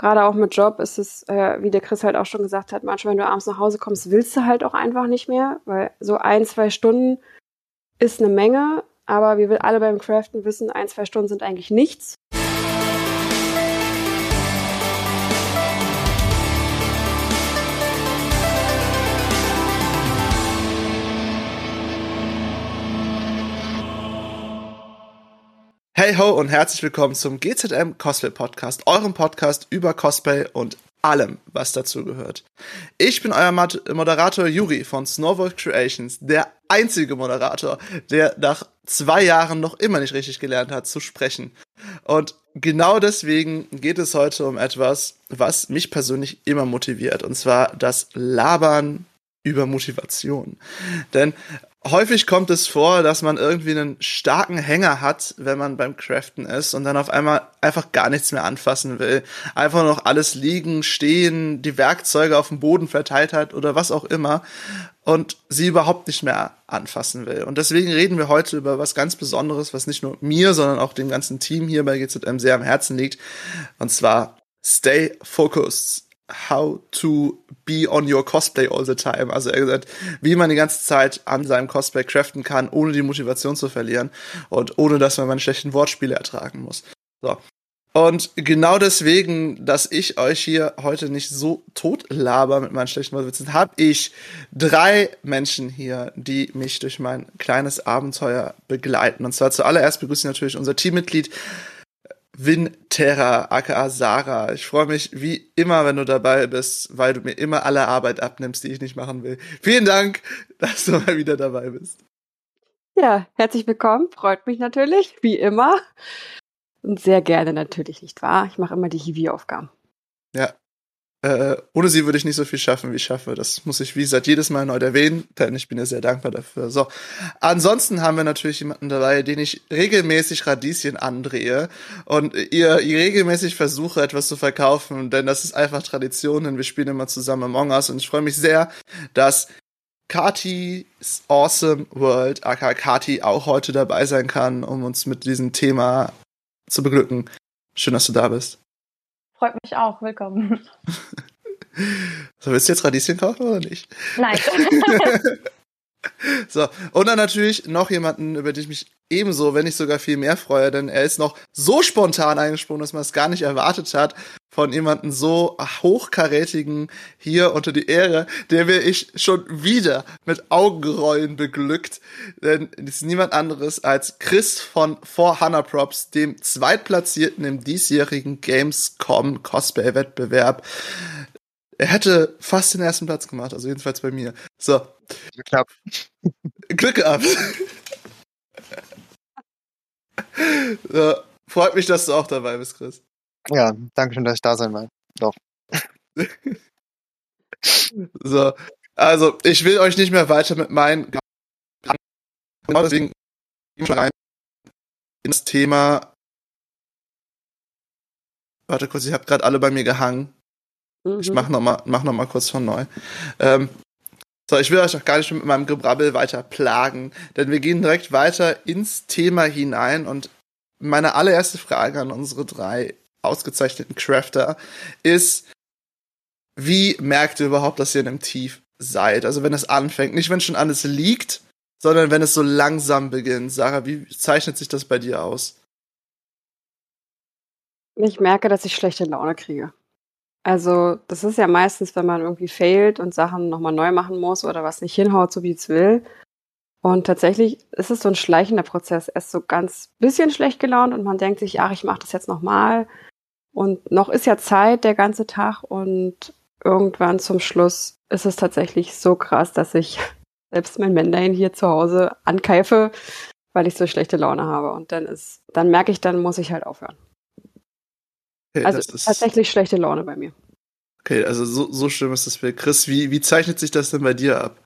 gerade auch mit Job ist es, äh, wie der Chris halt auch schon gesagt hat, manchmal, wenn du abends nach Hause kommst, willst du halt auch einfach nicht mehr, weil so ein, zwei Stunden ist eine Menge, aber wir alle beim Craften wissen, ein, zwei Stunden sind eigentlich nichts. Hey ho und herzlich willkommen zum GZM Cosplay Podcast, eurem Podcast über Cosplay und allem, was dazu gehört. Ich bin euer Moderator Yuri von Snowball Creations, der einzige Moderator, der nach zwei Jahren noch immer nicht richtig gelernt hat zu sprechen. Und genau deswegen geht es heute um etwas, was mich persönlich immer motiviert, und zwar das Labern über Motivation. Denn häufig kommt es vor, dass man irgendwie einen starken Hänger hat, wenn man beim Craften ist und dann auf einmal einfach gar nichts mehr anfassen will. Einfach noch alles liegen, stehen, die Werkzeuge auf dem Boden verteilt hat oder was auch immer und sie überhaupt nicht mehr anfassen will. Und deswegen reden wir heute über was ganz Besonderes, was nicht nur mir, sondern auch dem ganzen Team hier bei GZM sehr am Herzen liegt. Und zwar Stay Focused how to be on your cosplay all the time. Also er gesagt, wie man die ganze Zeit an seinem Cosplay craften kann, ohne die Motivation zu verlieren und ohne dass man meine schlechten Wortspiele ertragen muss. So. Und genau deswegen, dass ich euch hier heute nicht so tot laber mit meinen schlechten Wortwitzen, habe ich drei Menschen hier, die mich durch mein kleines Abenteuer begleiten. Und zwar zuallererst begrüße ich natürlich unser Teammitglied Winterra, aka Sarah. Ich freue mich wie immer, wenn du dabei bist, weil du mir immer alle Arbeit abnimmst, die ich nicht machen will. Vielen Dank, dass du mal wieder dabei bist. Ja, herzlich willkommen. Freut mich natürlich, wie immer. Und sehr gerne natürlich, nicht wahr? Ich mache immer die Hiwi-Aufgaben. Ja, äh, ohne sie würde ich nicht so viel schaffen, wie ich schaffe. Das muss ich, wie gesagt, jedes Mal neu erwähnen, denn ich bin ja sehr dankbar dafür. So. Ansonsten haben wir natürlich jemanden dabei, den ich regelmäßig Radieschen andrehe und ihr, ihr regelmäßig versuche, etwas zu verkaufen, denn das ist einfach Tradition, denn wir spielen immer zusammen Among Us und ich freue mich sehr, dass Kati's Awesome World, aka Kati, auch heute dabei sein kann, um uns mit diesem Thema zu beglücken. Schön, dass du da bist. Freut mich auch. Willkommen. So, willst du jetzt Radieschen kaufen oder nicht? Nein. so, und dann natürlich noch jemanden, über den ich mich ebenso, wenn nicht sogar viel mehr freue, denn er ist noch so spontan eingesprungen, dass man es gar nicht erwartet hat, von jemanden so hochkarätigen hier unter die Ehre, der mir ich schon wieder mit Augenrollen beglückt, denn es ist niemand anderes als Chris von 4 Props, dem zweitplatzierten im diesjährigen Gamescom Cosplay Wettbewerb. Er hätte fast den ersten Platz gemacht, also jedenfalls bei mir. So. Knapp. Glück gehabt. so, freut mich, dass du auch dabei bist, Chris. Ja, danke schön, dass ich da sein will. Doch. so, also ich will euch nicht mehr weiter mit meinen genau deswegen rein ins Thema. Warte kurz, ich habe gerade alle bei mir gehangen. Mhm. Ich mach noch mal, mach noch mal kurz von neu. Ähm, so, ich will euch auch gar nicht mit meinem Gebrabbel weiter plagen, denn wir gehen direkt weiter ins Thema hinein und meine allererste Frage an unsere drei ausgezeichneten Crafter ist, wie merkt ihr überhaupt, dass ihr in einem Tief seid? Also wenn es anfängt, nicht wenn schon alles liegt, sondern wenn es so langsam beginnt. Sarah, wie zeichnet sich das bei dir aus? Ich merke, dass ich schlechte Laune kriege. Also, das ist ja meistens, wenn man irgendwie failt und Sachen nochmal neu machen muss oder was nicht hinhaut, so wie es will. Und tatsächlich ist es so ein schleichender Prozess. Erst so ganz bisschen schlecht gelaunt und man denkt sich, ach, ich mache das jetzt nochmal. Und noch ist ja Zeit, der ganze Tag. Und irgendwann zum Schluss ist es tatsächlich so krass, dass ich selbst mein Mandarin hier zu Hause ankeife, weil ich so schlechte Laune habe. Und dann ist, dann merke ich, dann muss ich halt aufhören. Okay, also tatsächlich schlechte Laune bei mir. Okay, also so, so schlimm ist das Bild. Chris, wie, wie zeichnet sich das denn bei dir ab?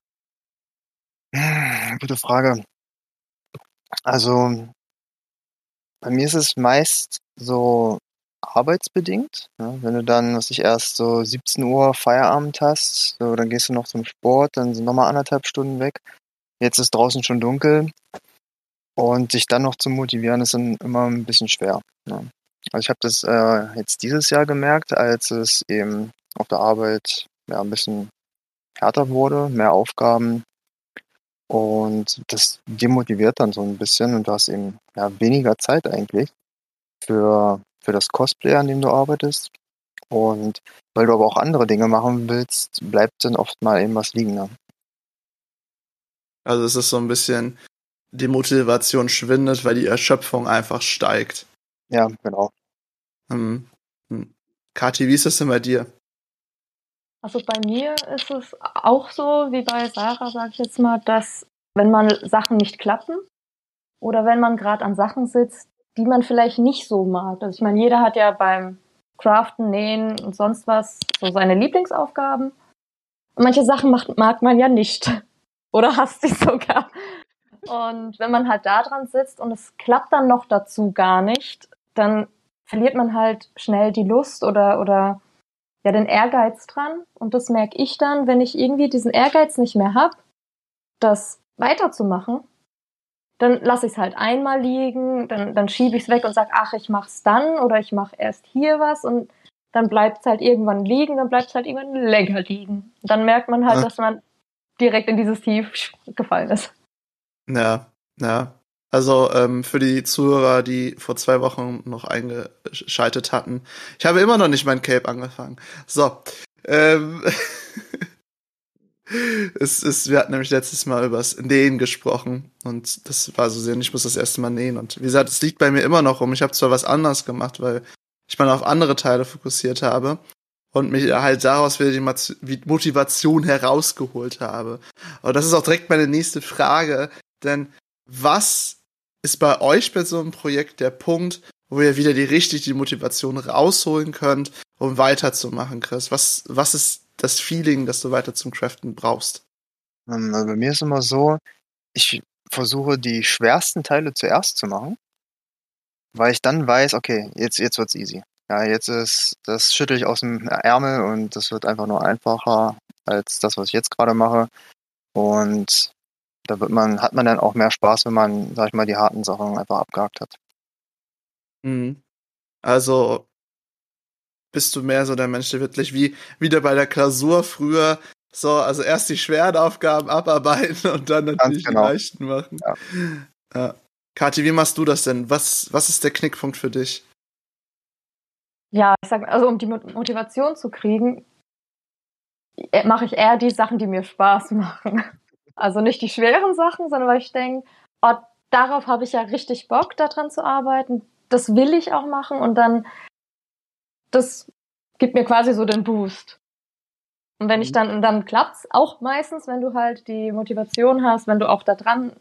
Gute Frage. Also, bei mir ist es meist so arbeitsbedingt. Ja, wenn du dann, was ich erst so 17 Uhr Feierabend hast, so, dann gehst du noch zum Sport, dann sind nochmal anderthalb Stunden weg. Jetzt ist draußen schon dunkel. Und sich dann noch zu motivieren, ist dann immer ein bisschen schwer. Ja. Also ich habe das äh, jetzt dieses Jahr gemerkt, als es eben auf der Arbeit ja, ein bisschen härter wurde, mehr Aufgaben. Und das demotiviert dann so ein bisschen und du hast eben ja, weniger Zeit eigentlich für, für das Cosplay, an dem du arbeitest. Und weil du aber auch andere Dinge machen willst, bleibt dann oft mal eben was liegen. Ne? Also es ist so ein bisschen, die Motivation schwindet, weil die Erschöpfung einfach steigt. Ja, genau. Hm. Hm. Kathi, wie ist das denn bei dir? Also bei mir ist es auch so, wie bei Sarah, sage ich jetzt mal, dass wenn man Sachen nicht klappen oder wenn man gerade an Sachen sitzt, die man vielleicht nicht so mag. Also ich meine, jeder hat ja beim Craften, Nähen und sonst was so seine Lieblingsaufgaben. Und manche Sachen macht, mag man ja nicht. Oder hasst sie sogar. Und wenn man halt da dran sitzt und es klappt dann noch dazu gar nicht, dann verliert man halt schnell die Lust oder, oder ja, den Ehrgeiz dran. Und das merke ich dann, wenn ich irgendwie diesen Ehrgeiz nicht mehr habe, das weiterzumachen, dann lasse ich es halt einmal liegen, dann, dann schiebe ich es weg und sage, ach, ich mach's dann oder ich mache erst hier was und dann bleibt es halt irgendwann liegen, dann bleibt es halt irgendwann länger liegen. Und dann merkt man halt, ja. dass man direkt in dieses Tief gefallen ist. Ja, ja. Also ähm, für die Zuhörer, die vor zwei Wochen noch eingeschaltet hatten, ich habe immer noch nicht mein Cape angefangen. So. Ähm, es ist, wir hatten nämlich letztes Mal übers Nähen gesprochen und das war so sehr, ich muss das erste Mal nähen und wie gesagt, es liegt bei mir immer noch rum. Ich habe zwar was anderes gemacht, weil ich mal auf andere Teile fokussiert habe und mich halt daraus wieder die Motivation herausgeholt habe. Und das ist auch direkt meine nächste Frage, denn was ist bei euch bei so einem Projekt der Punkt, wo ihr wieder die richtig die Motivation rausholen könnt, um weiterzumachen, Chris? Was, was ist das Feeling, das du weiter zum Craften brauchst? Ähm, also bei mir ist immer so, ich versuche die schwersten Teile zuerst zu machen, weil ich dann weiß, okay, jetzt, jetzt wird's easy. Ja, jetzt ist, das schüttel ich aus dem Ärmel und das wird einfach nur einfacher als das, was ich jetzt gerade mache. Und da wird man, hat man dann auch mehr Spaß, wenn man, sag ich mal, die harten Sachen einfach abgehakt hat. Mhm. Also bist du mehr so der Mensch, der wirklich wie wieder bei der Klausur früher so, also erst die schweren Aufgaben abarbeiten und dann natürlich genau. die leichten machen. Ja. ja. Kathi, wie machst du das denn? Was, was ist der Knickpunkt für dich? Ja, ich sag, also um die Motivation zu kriegen, äh, mache ich eher die Sachen, die mir Spaß machen. Also nicht die schweren Sachen, sondern weil ich denke, oh, darauf habe ich ja richtig Bock, daran zu arbeiten. Das will ich auch machen und dann, das gibt mir quasi so den Boost. Und wenn ich mhm. dann, dann klappt's auch meistens, wenn du halt die Motivation hast, wenn du auch da dran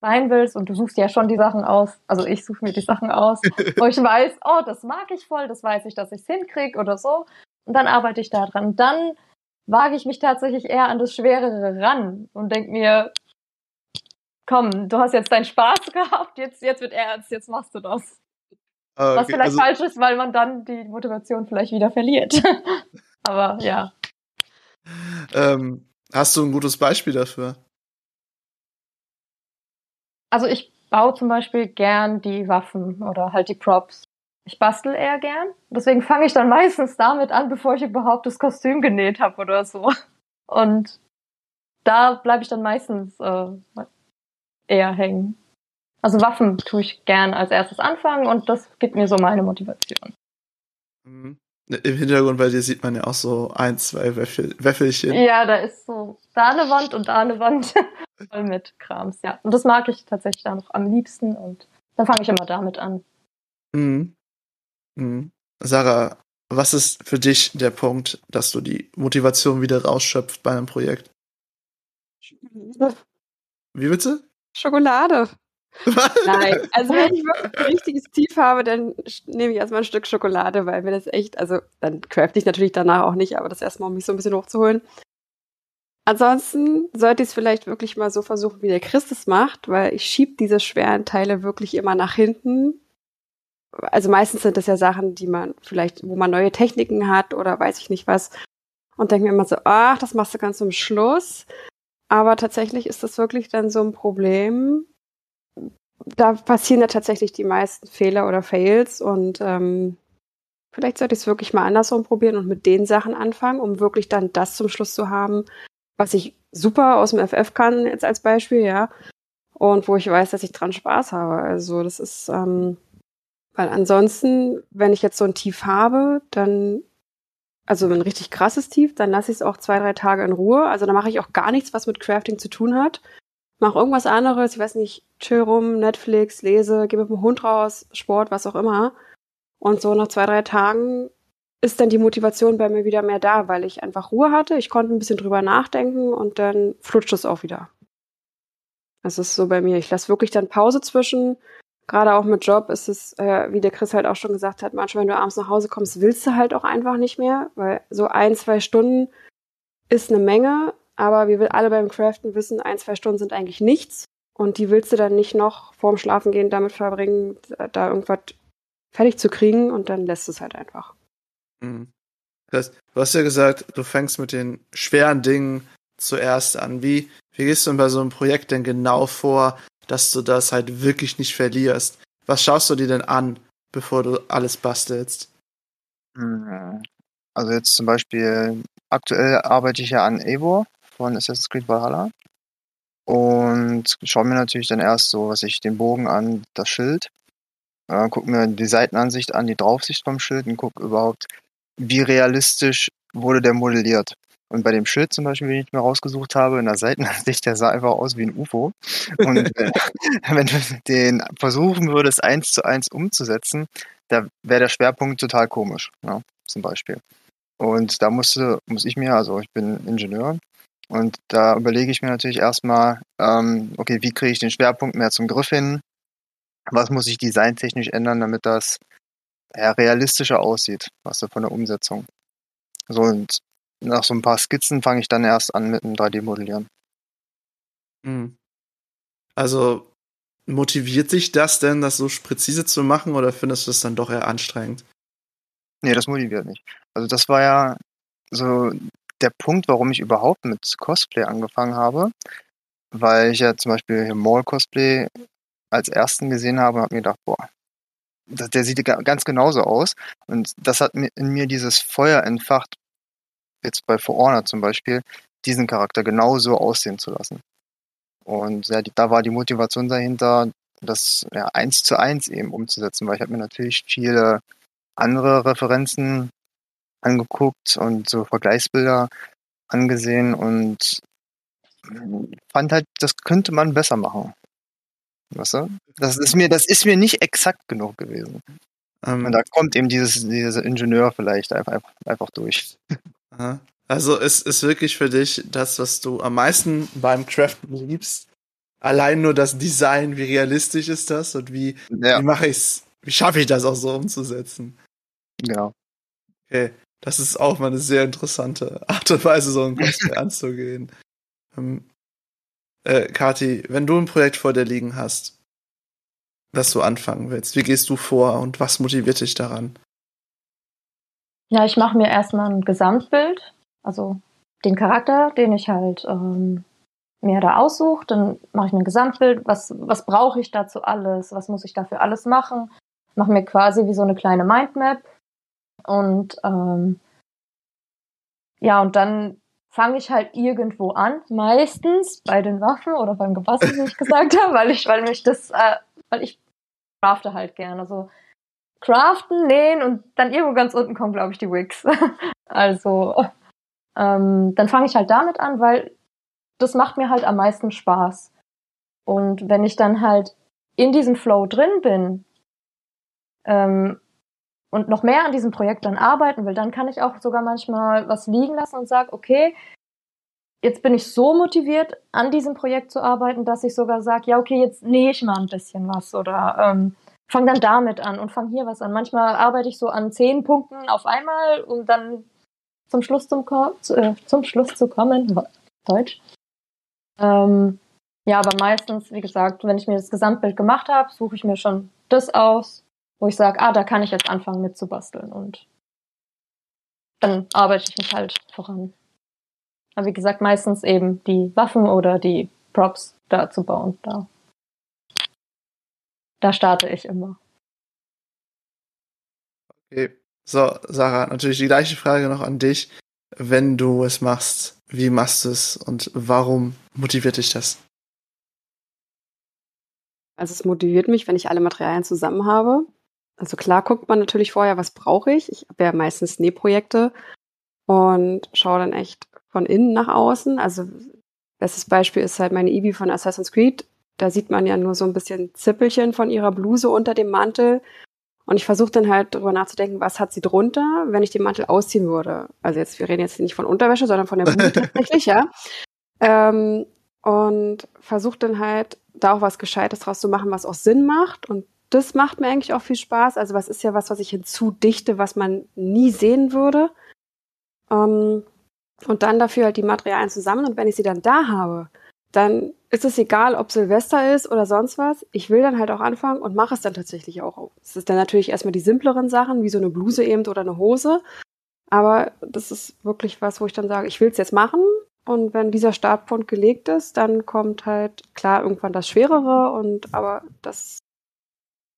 sein willst und du suchst ja schon die Sachen aus. Also ich suche mir die Sachen aus, wo ich weiß, oh, das mag ich voll, das weiß ich, dass ich es hinkriege oder so. Und dann arbeite ich da dran. Und dann wage ich mich tatsächlich eher an das Schwerere ran und denke mir, komm, du hast jetzt deinen Spaß gehabt, jetzt, jetzt wird ernst, jetzt machst du das. Ah, okay, Was vielleicht also, falsch ist, weil man dann die Motivation vielleicht wieder verliert. Aber ja. Ähm, hast du ein gutes Beispiel dafür? Also ich baue zum Beispiel gern die Waffen oder halt die Props ich bastel eher gern. Deswegen fange ich dann meistens damit an, bevor ich überhaupt das Kostüm genäht habe oder so. Und da bleibe ich dann meistens äh, eher hängen. Also Waffen tue ich gern als erstes anfangen und das gibt mir so meine Motivation. Mhm. Im Hintergrund bei dir sieht man ja auch so ein, zwei Wäffel Wäffelchen. Ja, da ist so da eine Wand und da eine Wand voll mit Krams, ja. Und das mag ich tatsächlich da noch am liebsten und dann fange ich immer damit an. Mhm. Mhm. Sarah, was ist für dich der Punkt, dass du die Motivation wieder rausschöpft bei einem Projekt? Schokolade. Wie bitte? Schokolade. Nein, also wenn ich wirklich ein richtiges Tief habe, dann nehme ich erstmal ein Stück Schokolade, weil mir das echt, also dann crafte ich natürlich danach auch nicht, aber das erstmal, um mich so ein bisschen hochzuholen. Ansonsten sollte ich es vielleicht wirklich mal so versuchen, wie der Christus macht, weil ich schiebe diese schweren Teile wirklich immer nach hinten also meistens sind das ja Sachen, die man vielleicht, wo man neue Techniken hat oder weiß ich nicht was. Und denke mir immer so, ach, das machst du ganz zum Schluss. Aber tatsächlich ist das wirklich dann so ein Problem, da passieren ja tatsächlich die meisten Fehler oder Fails und ähm, vielleicht sollte ich es wirklich mal andersrum probieren und mit den Sachen anfangen, um wirklich dann das zum Schluss zu haben, was ich super aus dem FF kann, jetzt als Beispiel, ja. Und wo ich weiß, dass ich dran Spaß habe. Also das ist, ähm, weil ansonsten, wenn ich jetzt so ein Tief habe, dann, also ein richtig krasses Tief, dann lasse ich es auch zwei, drei Tage in Ruhe. Also dann mache ich auch gar nichts, was mit Crafting zu tun hat. Mach irgendwas anderes, ich weiß nicht, chill rum, Netflix, lese, gehe mit dem Hund raus, Sport, was auch immer. Und so nach zwei, drei Tagen ist dann die Motivation bei mir wieder mehr da, weil ich einfach Ruhe hatte. Ich konnte ein bisschen drüber nachdenken und dann flutscht es auch wieder. Das ist so bei mir. Ich lasse wirklich dann Pause zwischen. Gerade auch mit Job ist es, äh, wie der Chris halt auch schon gesagt hat, manchmal, wenn du abends nach Hause kommst, willst du halt auch einfach nicht mehr, weil so ein, zwei Stunden ist eine Menge, aber wir alle beim Craften wissen, ein, zwei Stunden sind eigentlich nichts. Und die willst du dann nicht noch vorm Schlafengehen damit verbringen, da irgendwas fertig zu kriegen und dann lässt es halt einfach. Mhm. Das heißt, du hast ja gesagt, du fängst mit den schweren Dingen zuerst an. Wie, wie gehst du denn bei so einem Projekt denn genau vor, dass du das halt wirklich nicht verlierst? Was schaust du dir denn an, bevor du alles bastelst? Mhm. Also jetzt zum Beispiel, aktuell arbeite ich ja an Eivor von Assassin's Creed Valhalla und schaue mir natürlich dann erst so, was ich den Bogen an, das Schild, äh, gucke mir die Seitenansicht an, die Draufsicht vom Schild und gucke überhaupt, wie realistisch wurde der modelliert. Und bei dem Schild zum Beispiel, den ich mir rausgesucht habe, in der Seitenansicht, der sah einfach aus wie ein UFO. Und wenn du den versuchen würdest, eins zu eins umzusetzen, da wäre der Schwerpunkt total komisch, ja, zum Beispiel. Und da musste, muss ich mir, also ich bin Ingenieur, und da überlege ich mir natürlich erstmal, ähm, okay, wie kriege ich den Schwerpunkt mehr zum Griff hin? Was muss ich designtechnisch ändern, damit das ja, realistischer aussieht, was so von der Umsetzung. So, und nach so ein paar Skizzen fange ich dann erst an mit dem 3D-Modellieren. Hm. Also motiviert sich das denn, das so präzise zu machen, oder findest du es dann doch eher anstrengend? Nee, das motiviert nicht. Also das war ja so der Punkt, warum ich überhaupt mit Cosplay angefangen habe, weil ich ja zum Beispiel hier Mall Cosplay als ersten gesehen habe und habe mir gedacht, boah, der sieht ganz genauso aus. Und das hat in mir dieses Feuer entfacht, jetzt bei For Honor zum Beispiel, diesen Charakter genauso aussehen zu lassen. Und ja, da war die Motivation dahinter, das ja, eins zu eins eben umzusetzen, weil ich habe mir natürlich viele andere Referenzen angeguckt und so Vergleichsbilder angesehen und fand halt, das könnte man besser machen. Weißt du? Das ist mir, das ist mir nicht exakt genug gewesen. Ähm, Und da kommt eben dieses, dieser Ingenieur vielleicht einfach, einfach durch. Also es ist wirklich für dich das, was du am meisten beim Craften liebst. Allein nur das Design, wie realistisch ist das und wie, ja. wie mache ich's, wie schaffe ich das auch so umzusetzen? Genau. Okay. Das ist auch mal eine sehr interessante Art und Weise, so ein Cosplay anzugehen. Ähm, äh, Kati, wenn du ein Projekt vor dir liegen hast, das du anfangen willst, wie gehst du vor und was motiviert dich daran? Ja, ich mache mir erstmal ein Gesamtbild, also den Charakter, den ich halt ähm, mir da aussuche. Dann mache ich mir ein Gesamtbild, was, was brauche ich dazu alles, was muss ich dafür alles machen. Mache mir quasi wie so eine kleine Mindmap. Und ähm, ja, und dann fange ich halt irgendwo an, meistens bei den Waffen oder beim Gebassen, wie ich gesagt habe, weil ich, weil mich das, äh, weil ich crafte halt gerne. So craften, nähen und dann irgendwo ganz unten kommen, glaube ich, die Wigs. also ähm, dann fange ich halt damit an, weil das macht mir halt am meisten Spaß. Und wenn ich dann halt in diesem Flow drin bin ähm, und noch mehr an diesem Projekt dann arbeiten will, dann kann ich auch sogar manchmal was liegen lassen und sage, okay, jetzt bin ich so motiviert, an diesem Projekt zu arbeiten, dass ich sogar sage, ja, okay, jetzt nähe ich mal ein bisschen was oder ähm, fange dann damit an und fange hier was an. Manchmal arbeite ich so an zehn Punkten auf einmal, um dann zum Schluss, zum, äh, zum Schluss zu kommen. Deutsch. Ähm, ja, aber meistens, wie gesagt, wenn ich mir das Gesamtbild gemacht habe, suche ich mir schon das aus, wo ich sage, ah, da kann ich jetzt anfangen mitzubasteln und dann arbeite ich mich halt voran. Aber wie gesagt, meistens eben die Waffen oder die Props da zu bauen. Da. Da starte ich immer. Okay. So, Sarah, natürlich die gleiche Frage noch an dich. Wenn du es machst, wie machst du es und warum motiviert dich das? Also es motiviert mich, wenn ich alle Materialien zusammen habe. Also klar guckt man natürlich vorher, was brauche ich. Ich habe ja meistens Nähprojekte und schaue dann echt von innen nach außen. Also bestes Beispiel ist halt meine Ibi von Assassin's Creed. Da sieht man ja nur so ein bisschen Zippelchen von ihrer Bluse unter dem Mantel. Und ich versuche dann halt darüber nachzudenken, was hat sie drunter, wenn ich den Mantel ausziehen würde. Also jetzt, wir reden jetzt nicht von Unterwäsche, sondern von der Bluse tatsächlich, ja. Ähm, und versuche dann halt da auch was Gescheites draus zu machen, was auch Sinn macht. Und das macht mir eigentlich auch viel Spaß. Also was ist ja was, was ich hinzudichte, was man nie sehen würde. Ähm, und dann dafür halt die Materialien zusammen. Und wenn ich sie dann da habe, dann ist es egal, ob Silvester ist oder sonst was. Ich will dann halt auch anfangen und mache es dann tatsächlich auch. Es ist dann natürlich erstmal die simpleren Sachen, wie so eine Bluse eben oder eine Hose. Aber das ist wirklich was, wo ich dann sage, ich will es jetzt machen. Und wenn dieser Startpunkt gelegt ist, dann kommt halt klar irgendwann das Schwerere und aber das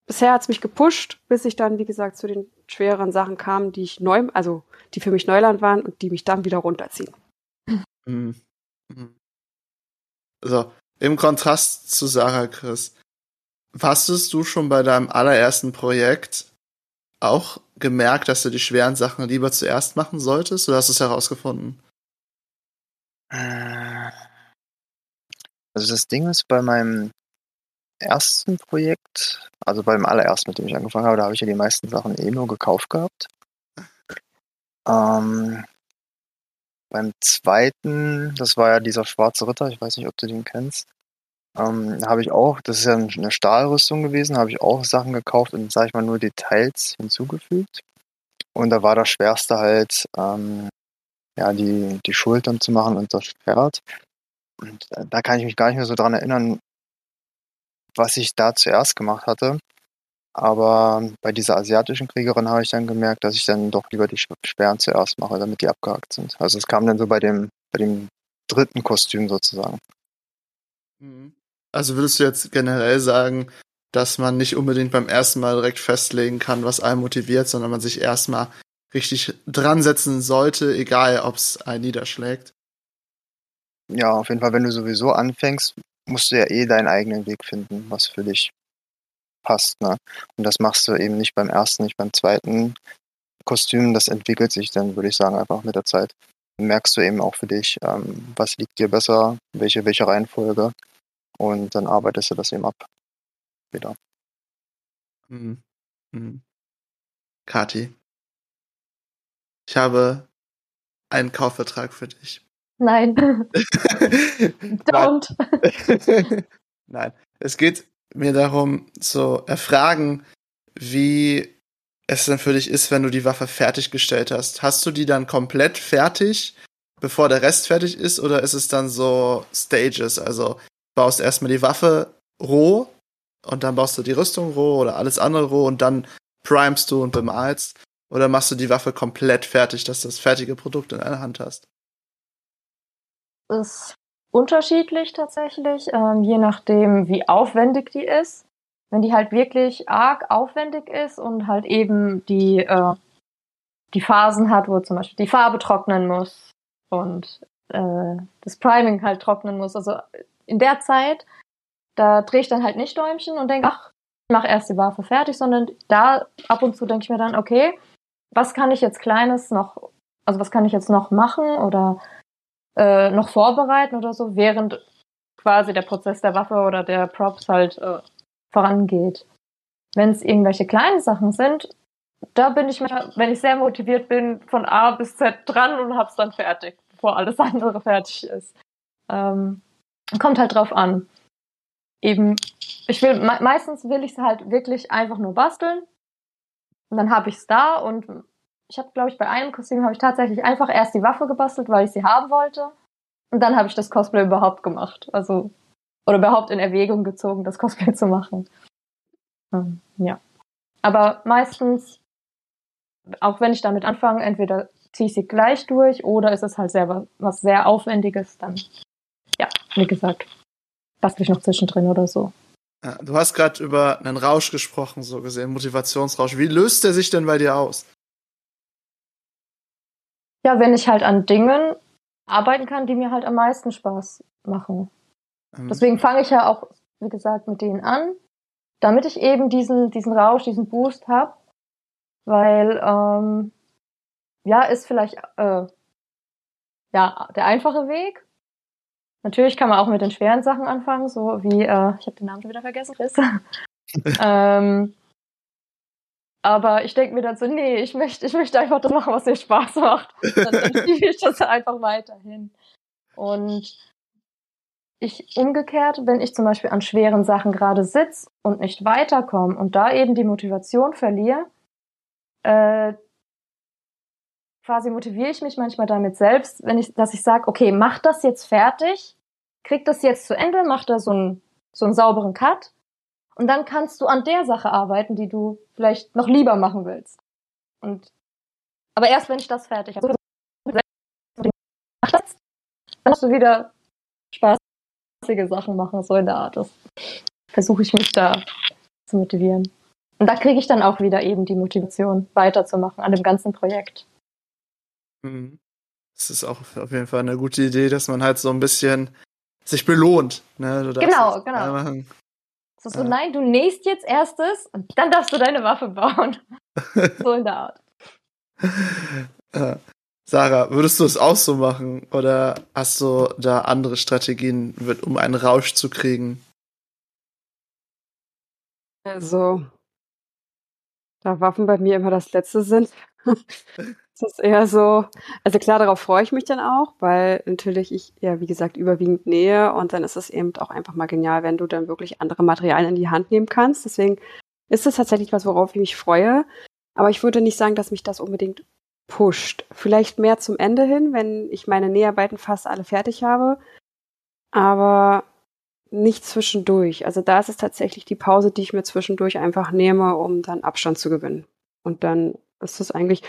bisher hat es mich gepusht, bis ich dann, wie gesagt, zu den schwereren Sachen kam, die ich neu, also die für mich Neuland waren und die mich dann wieder runterziehen. Mhm. Mhm. So, im Kontrast zu Sarah Chris, hast du schon bei deinem allerersten Projekt auch gemerkt, dass du die schweren Sachen lieber zuerst machen solltest oder hast du es herausgefunden? Äh, also das Ding ist, bei meinem ersten Projekt, also beim allerersten, mit dem ich angefangen habe, da habe ich ja die meisten Sachen eh nur gekauft gehabt. Ähm, beim zweiten, das war ja dieser schwarze Ritter, ich weiß nicht, ob du den kennst, ähm, habe ich auch, das ist ja eine Stahlrüstung gewesen, habe ich auch Sachen gekauft und, sage ich mal, nur Details hinzugefügt. Und da war das Schwerste halt, ähm, ja, die, die Schultern zu machen und das Schwert. Und äh, da kann ich mich gar nicht mehr so dran erinnern, was ich da zuerst gemacht hatte. Aber bei dieser asiatischen Kriegerin habe ich dann gemerkt, dass ich dann doch lieber die Schweren zuerst mache, damit die abgehakt sind. Also es kam dann so bei dem, bei dem dritten Kostüm sozusagen. Mhm. Also würdest du jetzt generell sagen, dass man nicht unbedingt beim ersten Mal direkt festlegen kann, was einen motiviert, sondern man sich erstmal richtig dran setzen sollte, egal ob es einen niederschlägt? Ja, auf jeden Fall, wenn du sowieso anfängst, musst du ja eh deinen eigenen Weg finden, was für dich passt. Ne? Und das machst du eben nicht beim ersten, nicht beim zweiten Kostüm. Das entwickelt sich dann, würde ich sagen, einfach mit der Zeit. Dann merkst du eben auch für dich, ähm, was liegt dir besser, welche, welche Reihenfolge. Und dann arbeitest du das eben ab. Wieder. Mhm. Mhm. Kati, ich habe einen Kaufvertrag für dich. Nein. Don't. Nein. Es geht mir darum zu erfragen, wie es denn für dich ist, wenn du die Waffe fertiggestellt hast. Hast du die dann komplett fertig, bevor der Rest fertig ist, oder ist es dann so Stages? Also baust erstmal die Waffe roh und dann baust du die Rüstung roh oder alles andere roh und dann primest du und bemalst. Oder machst du die Waffe komplett fertig, dass du das fertige Produkt in einer Hand hast? ist unterschiedlich tatsächlich, ähm, je nachdem, wie aufwendig die ist. Wenn die halt wirklich arg aufwendig ist und halt eben die, äh, die Phasen hat, wo zum Beispiel die Farbe trocknen muss und äh, das Priming halt trocknen muss. Also in der Zeit, da drehe ich dann halt nicht Däumchen und denke, ach, ich mache erst die Waffe fertig, sondern da ab und zu denke ich mir dann, okay, was kann ich jetzt Kleines noch, also was kann ich jetzt noch machen oder äh, noch vorbereiten oder so, während quasi der Prozess der Waffe oder der Props halt äh, vorangeht. Wenn es irgendwelche kleinen Sachen sind, da bin ich manchmal, wenn ich sehr motiviert bin, von A bis Z dran und hab's dann fertig, bevor alles andere fertig ist. Ähm, kommt halt drauf an. Eben, ich will, me meistens will ich es halt wirklich einfach nur basteln. Und dann habe ich es da und ich habe, glaube ich, bei einem Kostüm habe ich tatsächlich einfach erst die Waffe gebastelt, weil ich sie haben wollte. Und dann habe ich das Cosplay überhaupt gemacht. Also, oder überhaupt in Erwägung gezogen, das Cosplay zu machen. Hm, ja. Aber meistens, auch wenn ich damit anfange, entweder ziehe ich sie gleich durch oder ist es halt selber was sehr Aufwendiges, dann, ja, wie gesagt, bastel ich noch zwischendrin oder so. Ja, du hast gerade über einen Rausch gesprochen, so gesehen, Motivationsrausch. Wie löst der sich denn bei dir aus? Ja, wenn ich halt an Dingen arbeiten kann, die mir halt am meisten Spaß machen. Ähm, Deswegen fange ich ja auch, wie gesagt, mit denen an, damit ich eben diesen, diesen Rausch, diesen Boost habe. Weil, ähm, ja, ist vielleicht äh, ja der einfache Weg. Natürlich kann man auch mit den schweren Sachen anfangen, so wie, äh, ich habe den Namen schon wieder vergessen, Chris. ähm, aber ich denke mir dann so, nee, ich möchte, ich möchte einfach das machen, was mir Spaß macht. Dann, dann schiebe ich das einfach weiterhin. Und ich umgekehrt, wenn ich zum Beispiel an schweren Sachen gerade sitze und nicht weiterkomme und da eben die Motivation verliere, äh, quasi motiviere ich mich manchmal damit selbst, wenn ich, dass ich sage, okay, mach das jetzt fertig, krieg das jetzt zu Ende, mach da so einen, so einen sauberen Cut und dann kannst du an der Sache arbeiten, die du vielleicht noch lieber machen willst. Und aber erst wenn ich das fertig habe, dann hast du wieder spaßige Sachen machen, so in der Art. Das versuche ich mich da zu motivieren. Und da kriege ich dann auch wieder eben die Motivation, weiterzumachen an dem ganzen Projekt. Mhm. Das ist auch auf jeden Fall eine gute Idee, dass man halt so ein bisschen sich belohnt. Ne? Genau, genau. So, so Ja. nein, du nähst jetzt erstes und dann darfst du deine Waffe bauen. so in der Art. Sarah, würdest du es auch so machen oder hast du da andere Strategien, um einen Rausch zu kriegen? Also, da Waffen bei mir immer das Letzte sind. Es ist eher so, also klar, darauf freue ich mich dann auch, weil natürlich ich ja, wie gesagt, überwiegend nähe und dann ist es eben auch einfach mal genial, wenn du dann wirklich andere Materialien in die Hand nehmen kannst. Deswegen ist es tatsächlich was, worauf ich mich freue. Aber ich würde nicht sagen, dass mich das unbedingt pusht. Vielleicht mehr zum Ende hin, wenn ich meine Näharbeiten fast alle fertig habe. Aber nicht zwischendurch. Also da ist es tatsächlich die Pause, die ich mir zwischendurch einfach nehme, um dann Abstand zu gewinnen. Und dann ist das eigentlich.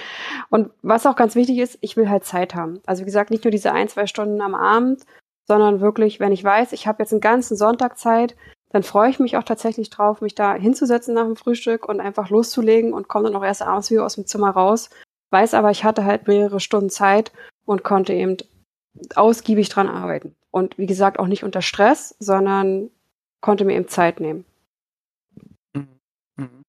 Und was auch ganz wichtig ist, ich will halt Zeit haben. Also wie gesagt, nicht nur diese ein, zwei Stunden am Abend, sondern wirklich, wenn ich weiß, ich habe jetzt einen ganzen Sonntag Zeit, dann freue ich mich auch tatsächlich drauf, mich da hinzusetzen nach dem Frühstück und einfach loszulegen und komme dann auch erst abends wieder aus dem Zimmer raus. Weiß aber, ich hatte halt mehrere Stunden Zeit und konnte eben ausgiebig dran arbeiten. Und wie gesagt, auch nicht unter Stress, sondern konnte mir eben Zeit nehmen. Mhm.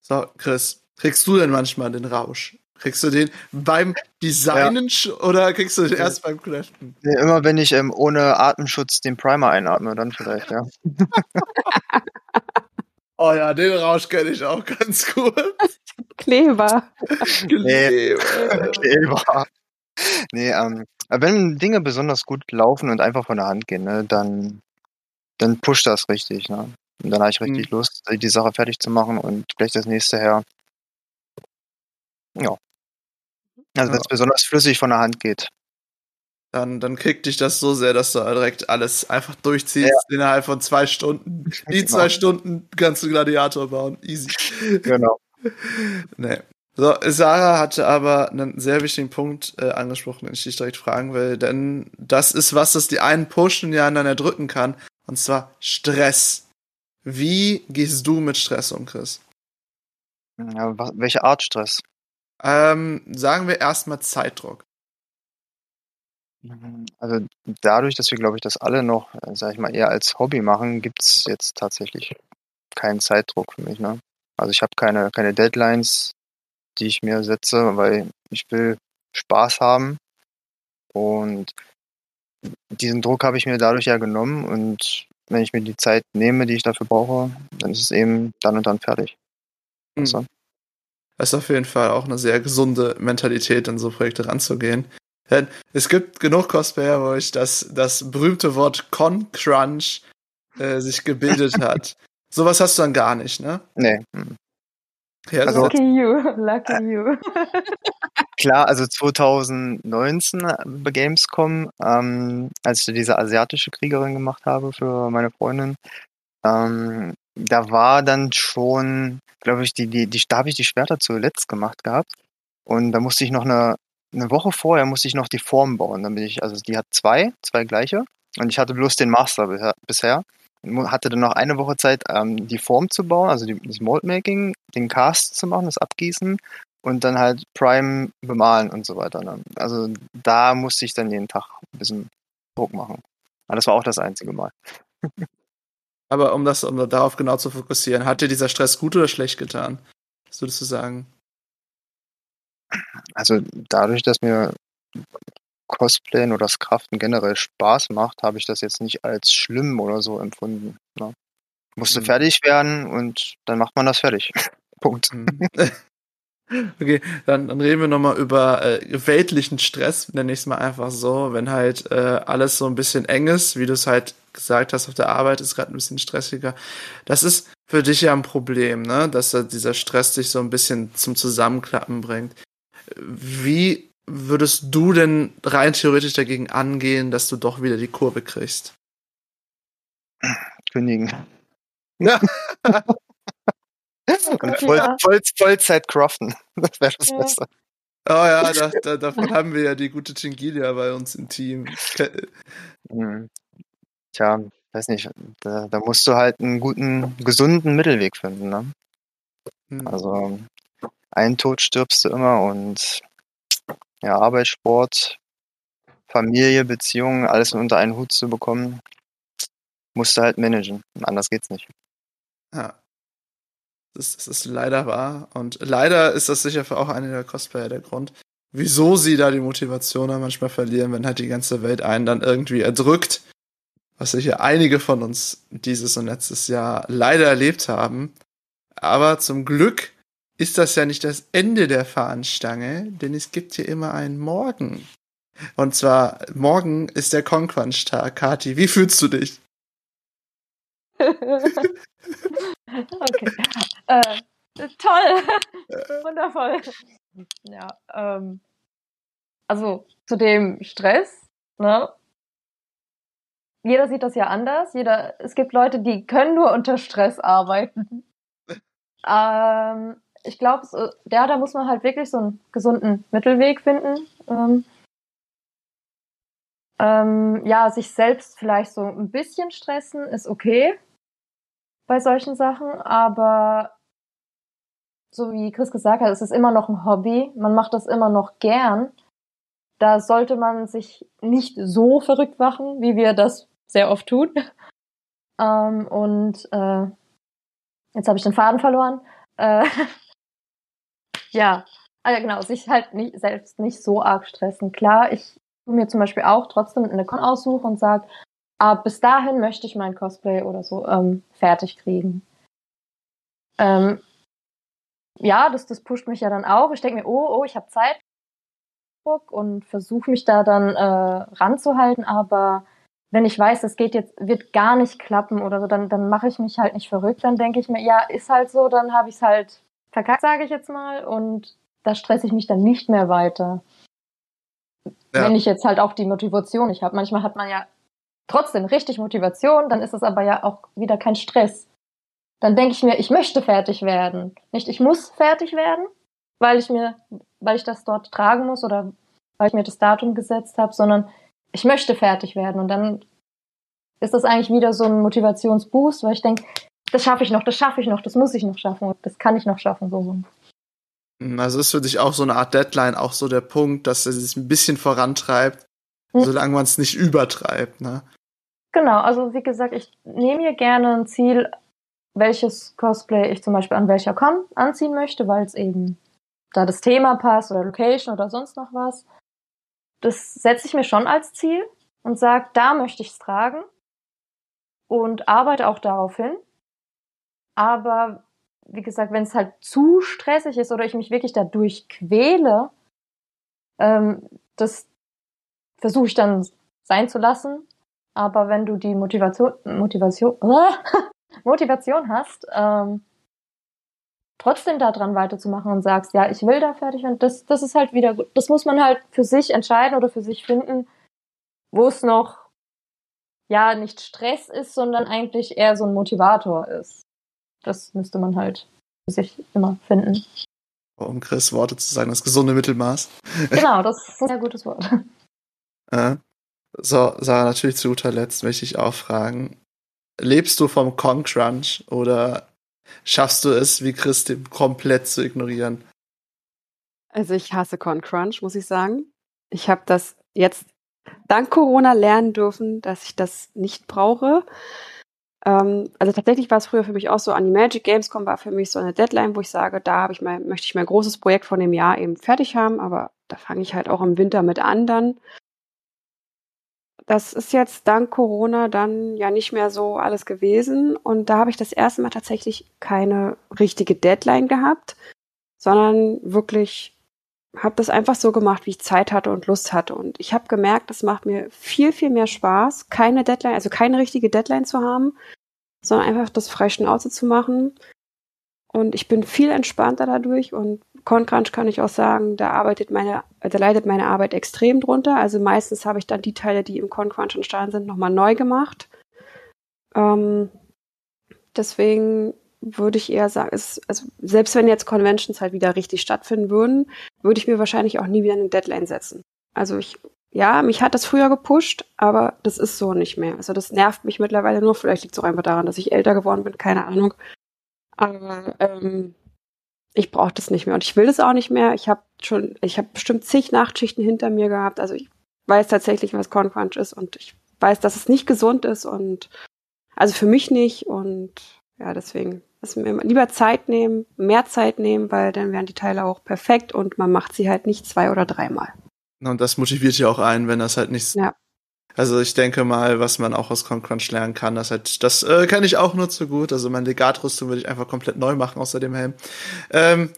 So, Chris, kriegst du denn manchmal den Rausch? Kriegst du den beim Designen sch- oder kriegst du den Ja. erst beim Craften? Nee, immer wenn ich ähm, ohne Atemschutz den Primer einatme, dann vielleicht, ja. Oh ja, den Rausch kenne ich auch ganz gut. Kleber. Kleber. Kleber. Nee, ähm, aber wenn Dinge besonders gut laufen und einfach von der Hand gehen, ne, dann, dann pusht das richtig, ne? Und dann habe ich richtig Lust, die Sache fertig zu machen und gleich das nächste her. Ja. Also wenn es Ja. besonders flüssig von der Hand geht. Dann, dann kickt dich das so sehr, dass du direkt alles einfach durchziehst innerhalb von zwei Stunden. Die Genau. zwei Stunden kannst du Gladiator bauen. Easy. Genau. Nee. So, Sarah hatte aber einen sehr wichtigen Punkt äh, angesprochen, den ich dich direkt fragen will, denn das ist was, das die einen pushen und die anderen erdrücken kann, und zwar Stress. Wie gehst du mit Stress um, Chris? Ja, welche Art Stress? Ähm, sagen wir erstmal Zeitdruck. Also dadurch, dass wir, glaube ich, das alle noch, äh, sag ich mal, eher als Hobby machen, gibt's jetzt tatsächlich keinen Zeitdruck für mich. Ne? Also ich habe keine, keine Deadlines, die ich mir setze, weil ich will Spaß haben. Und diesen Druck habe ich mir dadurch ja genommen. Und wenn ich mir die Zeit nehme, die ich dafür brauche, dann ist es eben dann und dann fertig. Hm. So. Das ist auf jeden Fall auch eine sehr gesunde Mentalität, an so Projekte ranzugehen. Denn es gibt genug Cosplayer, wo ich das, das berühmte Wort Con-Crunch äh, sich gebildet hat. Sowas hast du dann gar nicht, ne? Nee. hm. Ja, Also- Lucky you, lucky you. Klar, also 2019 bei Gamescom, ähm, als ich diese asiatische Kriegerin gemacht habe für meine Freundin, ähm, da war dann schon, glaube ich, die, die, die, da habe ich die Schwerter zuletzt gemacht gehabt. Und da musste ich noch eine, eine Woche vorher musste ich noch die Form bauen. Dann bin ich, also die hat zwei, zwei gleiche. Und ich hatte bloß den Master bisher- hatte dann noch eine Woche Zeit, ähm, die Form zu bauen, also die, das Moldmaking, den Cast zu machen, das Abgießen und dann halt Prime bemalen und so weiter. Ne? Also da musste ich dann jeden Tag ein bisschen Druck machen. Aber das war auch das einzige Mal. Aber um das, um darauf genau zu fokussieren, hat dir dieser Stress gut oder schlecht getan? Was würdest du sagen? Also dadurch, dass mir Cosplayen oder das Craften generell Spaß macht, habe ich das jetzt nicht als schlimm oder so empfunden. Ne? Musste Mhm. fertig werden und dann macht man das fertig. Punkt. Hm. Okay, dann, dann reden wir nochmal über äh, weltlichen Stress, nenne ich es mal einfach so, wenn halt äh, alles so ein bisschen eng ist, wie du es halt gesagt hast, auf der Arbeit ist gerade ein bisschen stressiger. Das ist für dich ja ein Problem, ne? dass da dieser Stress dich so ein bisschen zum Zusammenklappen bringt. Wie würdest du denn rein theoretisch dagegen angehen, dass du doch wieder die Kurve kriegst? Kündigen. Ja. Und voll, voll, Vollzeit craften. Das wäre das Ja. Beste. Oh ja, da, da, davon haben wir ja die gute Chingilia bei uns im Team. Ke- Hm. Tja, weiß nicht. Da, da musst du halt einen guten, gesunden Mittelweg finden. Ne? Hm. Also einen Tod stirbst du immer und ja, Arbeit, Sport, Familie, Beziehungen, alles unter einen Hut zu bekommen, musst du halt managen. Anders geht's nicht. Ja. Das, das ist leider wahr. Und leider ist das sicher für auch einige der Cosplayer der Grund, wieso sie da die Motivation manchmal verlieren, wenn halt die ganze Welt einen dann irgendwie erdrückt. Was sicher einige von uns dieses und letztes Jahr leider erlebt haben. Aber zum Glück ist das ja nicht das Ende der Fahnenstange, denn es gibt hier immer einen Morgen. Und zwar, morgen ist der Conquanch-Tag. Kati, wie fühlst du dich? okay. Äh, toll. Wundervoll. Ja, ähm, also zu dem Stress, ne? Jeder sieht das ja anders. Jeder, es gibt Leute, die können nur unter Stress arbeiten. ähm, ich glaube, so, ja, da muss man halt wirklich so einen gesunden Mittelweg finden. Ähm, ähm, ja, sich selbst vielleicht so ein bisschen stressen ist okay bei solchen Sachen, aber so wie Chris gesagt hat, es ist immer noch ein Hobby. Man macht das immer noch gern. Da sollte man sich nicht so verrückt machen, wie wir das sehr oft tun. Ähm, und äh, jetzt habe ich den Faden verloren. Äh, ja, also genau, sich halt nicht, selbst nicht so arg stressen. Klar, ich tu mir zum Beispiel auch trotzdem eine Con aussuche und sage, aber bis dahin möchte ich mein Cosplay oder so ähm, fertig kriegen. Ähm, ja, das, das pusht mich ja dann auch. Ich denke mir, oh, oh, ich habe Zeit und versuche mich da dann äh, ranzuhalten, aber wenn ich weiß, das geht jetzt, wird gar nicht klappen oder so, dann, dann mache ich mich halt nicht verrückt. Dann denke ich mir, ja, ist halt so, dann habe ich es halt verkackt, sage ich jetzt mal, und da stresse ich mich dann nicht mehr weiter. Ja. Wenn ich jetzt halt auch die Motivation nicht habe. Manchmal hat man ja trotzdem richtig Motivation, dann ist es aber ja auch wieder kein Stress. Dann denke ich mir, ich möchte fertig werden. Nicht, ich muss fertig werden, weil ich mir, weil ich das dort tragen muss oder weil ich mir das Datum gesetzt habe, sondern ich möchte fertig werden. Und dann ist das eigentlich wieder so ein Motivationsboost, weil ich denke, das schaffe ich noch, das schaffe ich noch, das muss ich noch schaffen, das kann ich noch schaffen. So. Also ist für dich auch so eine Art Deadline, auch so der Punkt, dass er sich ein bisschen vorantreibt, Hm. solange man es nicht übertreibt, ne? Genau, also wie gesagt, ich nehme mir gerne ein Ziel, welches Cosplay ich zum Beispiel an welcher Con anziehen möchte, weil es eben da das Thema passt oder Location oder sonst noch was. Das setze ich mir schon als Ziel und sage, da möchte ich es tragen und arbeite auch darauf hin. Aber wie gesagt, wenn es halt zu stressig ist oder ich mich wirklich dadurch quäle, ähm, das versuche ich dann sein zu lassen. Aber wenn du die Motivation, Motivation, Motivation hast, ähm, trotzdem daran weiterzumachen und sagst, ja, ich will da fertig werden, das, das ist halt wieder gut. Das muss man halt für sich entscheiden oder für sich finden, wo es noch, ja, nicht Stress ist, sondern eigentlich eher so ein Motivator ist. Das müsste man halt für sich immer finden. Um Chris Worte zu sagen, das gesunde Mittelmaß. Genau, das ist ein sehr gutes Wort. Äh, so, Sarah, natürlich zu guter Letzt möchte ich auch fragen, lebst du vom Con Crunch oder schaffst du es, wie Chris, den komplett zu ignorieren? Also ich hasse Con Crunch, muss ich sagen. Ich habe das jetzt dank Corona lernen dürfen, dass ich das nicht brauche. Ähm, also tatsächlich war es früher für mich auch so, an die Magic Gamescom war für mich so eine Deadline, wo ich sage, da habe ich mein, möchte ich mein großes Projekt von dem Jahr eben fertig haben, aber da fange ich halt auch im Winter mit an dann. Das ist jetzt dank Corona dann ja nicht mehr so alles gewesen und da habe ich das erste Mal tatsächlich keine richtige Deadline gehabt, sondern wirklich habe das einfach so gemacht, wie ich Zeit hatte und Lust hatte. Und ich habe gemerkt, das macht mir viel, viel mehr Spaß, keine Deadline, also keine richtige Deadline zu haben, sondern einfach das frei Schnauze zu machen. Und ich bin viel entspannter dadurch und Concrunch kann ich auch sagen, da arbeitet meine, da leidet meine Arbeit extrem drunter. Also meistens habe ich dann die Teile, die im Concrunch entstanden sind, nochmal neu gemacht. Ähm, deswegen würde ich eher sagen, ist, also selbst wenn jetzt Conventions halt wieder richtig stattfinden würden, würde ich mir wahrscheinlich auch nie wieder eine Deadline setzen. Also ich, ja, mich hat das früher gepusht, aber das ist so nicht mehr. Also das nervt mich mittlerweile nur. Vielleicht liegt es auch einfach daran, dass ich älter geworden bin, keine Ahnung. Aber ähm, ich brauche das nicht mehr und ich will das auch nicht mehr. Ich habe schon, ich habe bestimmt zig Nachtschichten hinter mir gehabt. Also ich weiß tatsächlich, was Corn Crunch ist und ich weiß, dass es nicht gesund ist und also für mich nicht und ja, deswegen also lieber Zeit nehmen, mehr Zeit nehmen, weil dann wären die Teile auch perfekt und man macht sie halt nicht zwei oder dreimal. Und das motiviert ja auch einen, wenn das halt nicht. Ja. Also ich denke mal, was man auch aus Concrunch lernen kann, das halt, das äh, kann ich auch nur zu gut. Also meine Legatrüstung würde ich einfach komplett neu machen außer dem Helm. Ähm,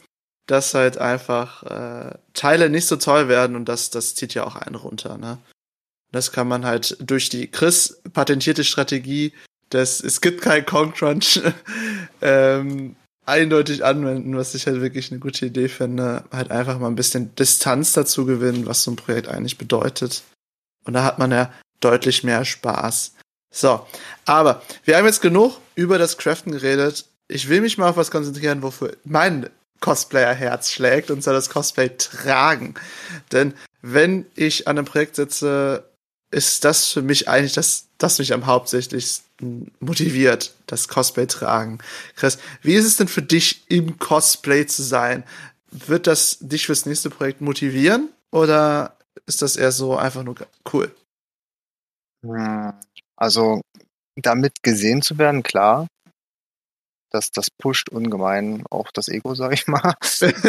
dass halt einfach äh, Teile nicht so toll werden und das, das zieht ja auch einen runter, ne? Das kann man halt durch die Chris patentierte Strategie das, es gibt kein Concrunch, ähm, eindeutig anwenden, was ich halt wirklich eine gute Idee finde. Halt einfach mal ein bisschen Distanz dazu gewinnen, was so ein Projekt eigentlich bedeutet. Und da hat man ja deutlich mehr Spaß. So, aber wir haben jetzt genug über das Craften geredet. Ich will mich mal auf was konzentrieren, wofür mein Cosplayer-Herz schlägt, und zwar das Cosplay tragen. Denn wenn ich an einem Projekt sitze, ist das für mich eigentlich das, das mich am hauptsächlichsten motiviert, das Cosplay tragen. Chris, wie ist es denn für dich, im Cosplay zu sein? Wird das dich fürs nächste Projekt motivieren oder ist das eher so einfach nur cool? Hm, also, damit gesehen zu werden, klar. Das, das pusht ungemein auch das Ego, sag ich mal.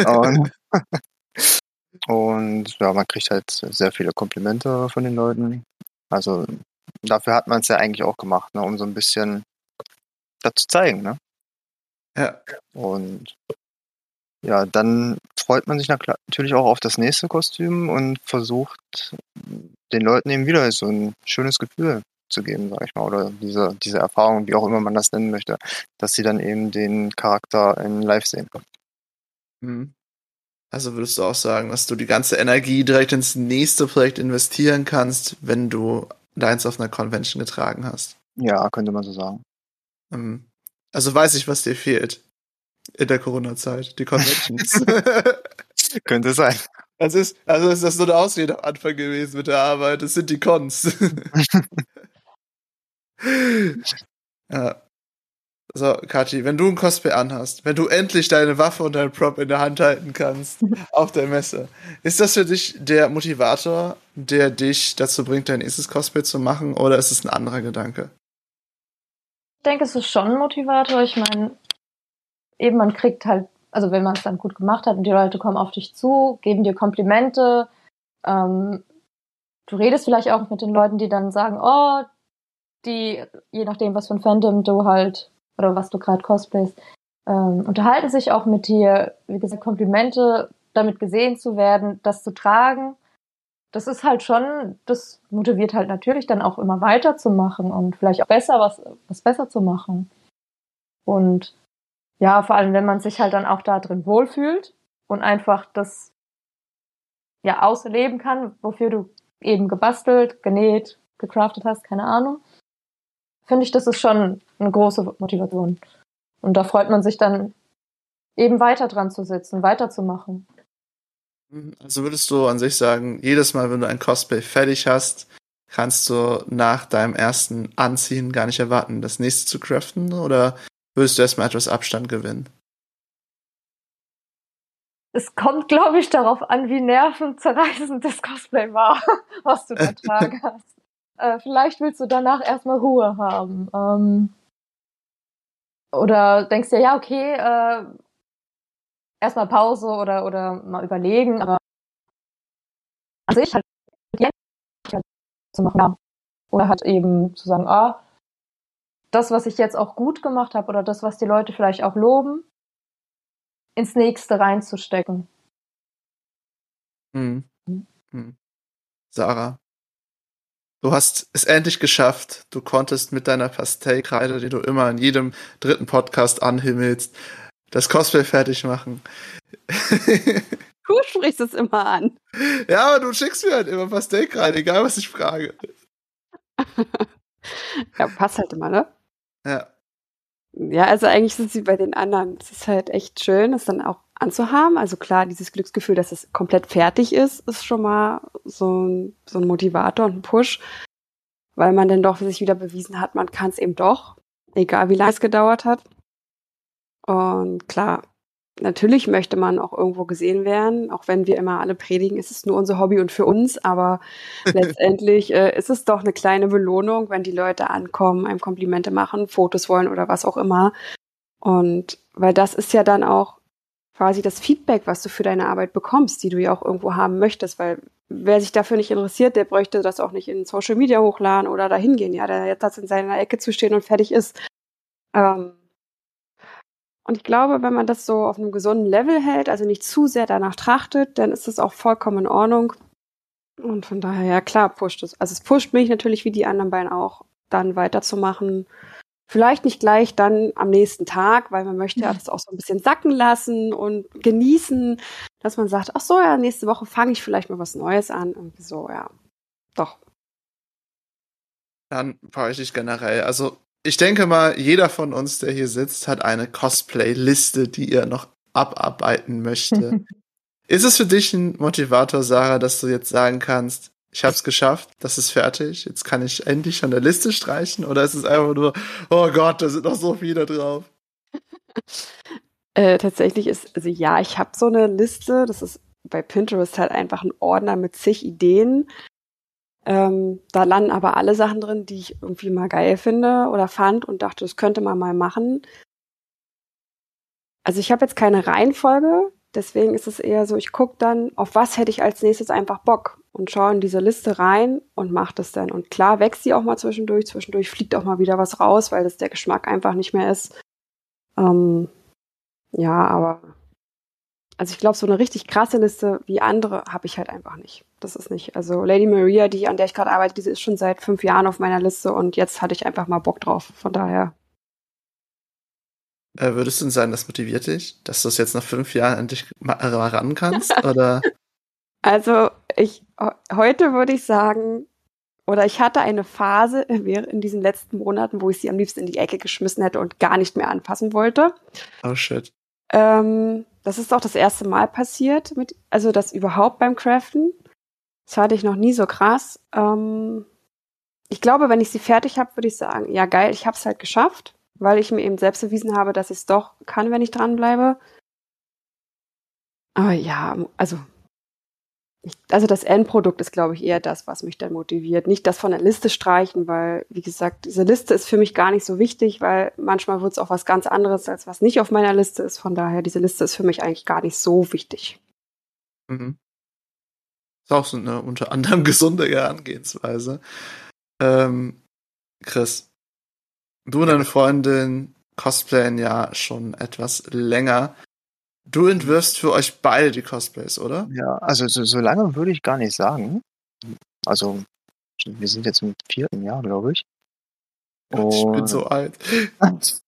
und, und ja, man kriegt halt sehr viele Komplimente von den Leuten. Also dafür hat man es ja eigentlich auch gemacht, ne, um so ein bisschen das zu zeigen, ne? Ja. Und ja, dann freut man sich natürlich auch auf das nächste Kostüm und versucht den Leuten eben wieder so ein schönes Gefühl zu geben, sag ich mal, oder diese, diese Erfahrung, wie auch immer man das nennen möchte, dass sie dann eben den Charakter in Live sehen können. Mhm. Also würdest du auch sagen, dass du die ganze Energie direkt ins nächste Projekt investieren kannst, wenn du deins auf einer Convention getragen hast? Ja, könnte man so sagen. Ähm, also weiß ich, was dir fehlt in der Corona-Zeit, die Conventions. könnte sein. Also ist, also ist das so eine Ausrede am Anfang gewesen mit der Arbeit. Es sind die Cons. ja. So, Kathi, wenn du ein Cosplay anhast, wenn du endlich deine Waffe und deinen Prop in der Hand halten kannst auf der Messe, ist das für dich der Motivator, der dich dazu bringt, dein nächstes Cosplay zu machen, oder ist es ein anderer Gedanke? Ich denke, es ist schon ein Motivator. Ich meine, eben man kriegt halt, also wenn man es dann gut gemacht hat und die Leute kommen auf dich zu, geben dir Komplimente, ähm, du redest vielleicht auch mit den Leuten, die dann sagen, oh, die, je nachdem, was für ein Fandom du halt oder was du gerade cosplayst, ähm, unterhalten sich auch mit dir. Wie gesagt, Komplimente, damit gesehen zu werden, das zu tragen. Das ist halt schon, das motiviert halt natürlich dann auch immer weiterzumachen und vielleicht auch besser was, was besser zu machen. Und ja, vor allem, wenn man sich halt dann auch da drin wohlfühlt und einfach das ja ausleben kann, wofür du eben gebastelt, genäht, gecraftet hast, keine Ahnung finde ich, das ist schon eine große Motivation. Und da freut man sich dann eben weiter dran zu sitzen, weiterzumachen. Also würdest du an sich sagen, jedes Mal, wenn du ein Cosplay fertig hast, kannst du nach deinem ersten Anziehen gar nicht erwarten, das nächste zu craften? Oder würdest du erstmal etwas Abstand gewinnen? Es kommt, glaube ich, darauf an, wie nervenzerreißend das Cosplay war, was du da tragen hast. Äh, vielleicht willst du danach erstmal Ruhe haben. Ähm, oder denkst dir, ja, okay, äh, erstmal Pause oder, oder mal überlegen, aber an sich halt zu machen. Oder halt eben zu sagen, ah, das, was ich jetzt auch gut gemacht habe oder das, was die Leute vielleicht auch loben, ins nächste reinzustecken. Hm. Hm. Sarah, du hast es endlich geschafft. Du konntest mit deiner Pastellkreide, die du immer in jedem dritten Podcast anhimmelst, das Cosplay fertig machen. Du sprichst es immer an. Ja, aber du schickst mir halt immer Pastellkreide, egal was ich frage. ja, passt halt immer, ne? Ja. Ja, also eigentlich sind sie bei den anderen. Es ist halt echt schön, es dann auch anzuhaben. Also klar, dieses Glücksgefühl, dass es komplett fertig ist, ist schon mal so ein, so ein Motivator und ein Push, weil man dann doch sich wieder bewiesen hat, man kann es eben doch, egal wie lange es gedauert hat. Und klar, natürlich möchte man auch irgendwo gesehen werden, auch wenn wir immer alle predigen, ist es nur unser Hobby und für uns, aber letztendlich äh, ist es doch eine kleine Belohnung, wenn die Leute ankommen, einem Komplimente machen, Fotos wollen oder was auch immer. Und weil das ist ja dann auch quasi das Feedback, was du für deine Arbeit bekommst, die du ja auch irgendwo haben möchtest, weil wer sich dafür nicht interessiert, der bräuchte das auch nicht in Social Media hochladen oder dahin gehen, ja, der jetzt in seiner Ecke zu stehen und fertig ist. Ähm, und ich glaube, wenn man das so auf einem gesunden Level hält, also nicht zu sehr danach trachtet, dann ist das auch vollkommen in Ordnung. Und von daher, ja klar, pusht es. Also es pusht mich natürlich wie die anderen beiden auch, dann weiterzumachen. Vielleicht nicht gleich dann am nächsten Tag, weil man möchte ja das auch so ein bisschen sacken lassen und genießen, dass man sagt, ach so, ja, nächste Woche fange ich vielleicht mal was Neues an. Irgendwie so, ja. Doch. Dann frage ich dich generell, also ich denke mal, jeder von uns, der hier sitzt, hat eine Cosplay-Liste, die er noch abarbeiten möchte. ist es für dich ein Motivator, Sarah, dass du jetzt sagen kannst, ich habe es geschafft, das ist fertig, jetzt kann ich endlich von der Liste streichen? Oder ist es einfach nur, oh Gott, da sind noch so viele drauf? äh, tatsächlich ist, also ja, ich habe so eine Liste, das ist bei Pinterest halt einfach ein Ordner mit zig Ideen. Ähm, da landen aber alle Sachen drin, die ich irgendwie mal geil finde oder fand und dachte, das könnte man mal machen. Also ich habe jetzt keine Reihenfolge, deswegen ist es eher so, ich gucke dann, auf was hätte ich als nächstes einfach Bock und schaue in diese Liste rein und mache das dann. Und klar wächst sie auch mal zwischendurch, zwischendurch fliegt auch mal wieder was raus, weil das der Geschmack einfach nicht mehr ist. Ähm, ja, aber also ich glaube, so eine richtig krasse Liste wie andere habe ich halt einfach nicht. Das ist nicht. Also Lady Maria, die an der ich gerade arbeite, diese ist schon seit fünf Jahren auf meiner Liste und jetzt hatte ich einfach mal Bock drauf. Von daher. Äh, würdest du denn sagen, das motiviert dich, dass du es jetzt nach fünf Jahren endlich mal ran kannst? oder? Also ich heute würde ich sagen, oder ich hatte eine Phase in diesen letzten Monaten, wo ich sie am liebsten in die Ecke geschmissen hätte und gar nicht mehr anfassen wollte. Oh shit. Ähm, das ist auch das erste Mal passiert, mit, also das überhaupt beim Craften. Das hatte ich noch nie so krass. Ähm, ich glaube, wenn ich sie fertig habe, würde ich sagen, ja geil, ich habe es halt geschafft, weil ich mir eben selbst bewiesen habe, dass ich es doch kann, wenn ich dranbleibe. Aber ja, also also das Endprodukt ist, glaube ich, eher das, was mich dann motiviert. Nicht das von der Liste streichen, weil, wie gesagt, diese Liste ist für mich gar nicht so wichtig, weil manchmal wird es auch was ganz anderes, als was nicht auf meiner Liste ist. Von daher, diese Liste ist für mich eigentlich gar nicht so wichtig. Mhm. Ist auch so eine unter anderem gesunde Herangehensweise. Ähm, Chris, du und deine Freundin cosplayen ja schon etwas länger. Du entwirfst für euch beide die Cosplays, oder? Ja, also so, so lange würde ich gar nicht sagen. Also, wir sind jetzt im vierten Jahr, glaube ich. Und ich bin so alt.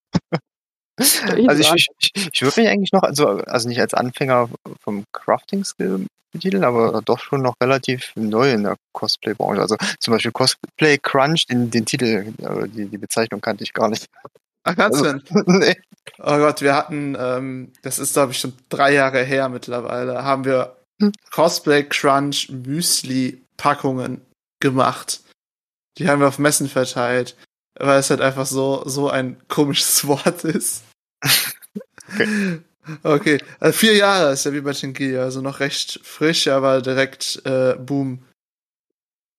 also ich, ich, ich, würde mich eigentlich noch, also, also nicht als Anfänger vom Crafting-Skill betiteln, aber doch schon noch relativ neu in der Cosplay-Branche. Also zum Beispiel Cosplay Crunch, den, den Titel, äh, die, die Bezeichnung kannte ich gar nicht. Ach, kannst du denn? nee. Oh Gott, wir hatten, ähm, das ist glaube ich schon drei Jahre her mittlerweile, haben wir hm. Cosplay Crunch Müsli Packungen gemacht. Die haben wir auf Messen verteilt, weil es halt einfach so, so ein komisches Wort ist. Okay. okay. Also vier Jahre ist ja wie bei Shinki, also noch recht frisch, aber direkt äh, Boom.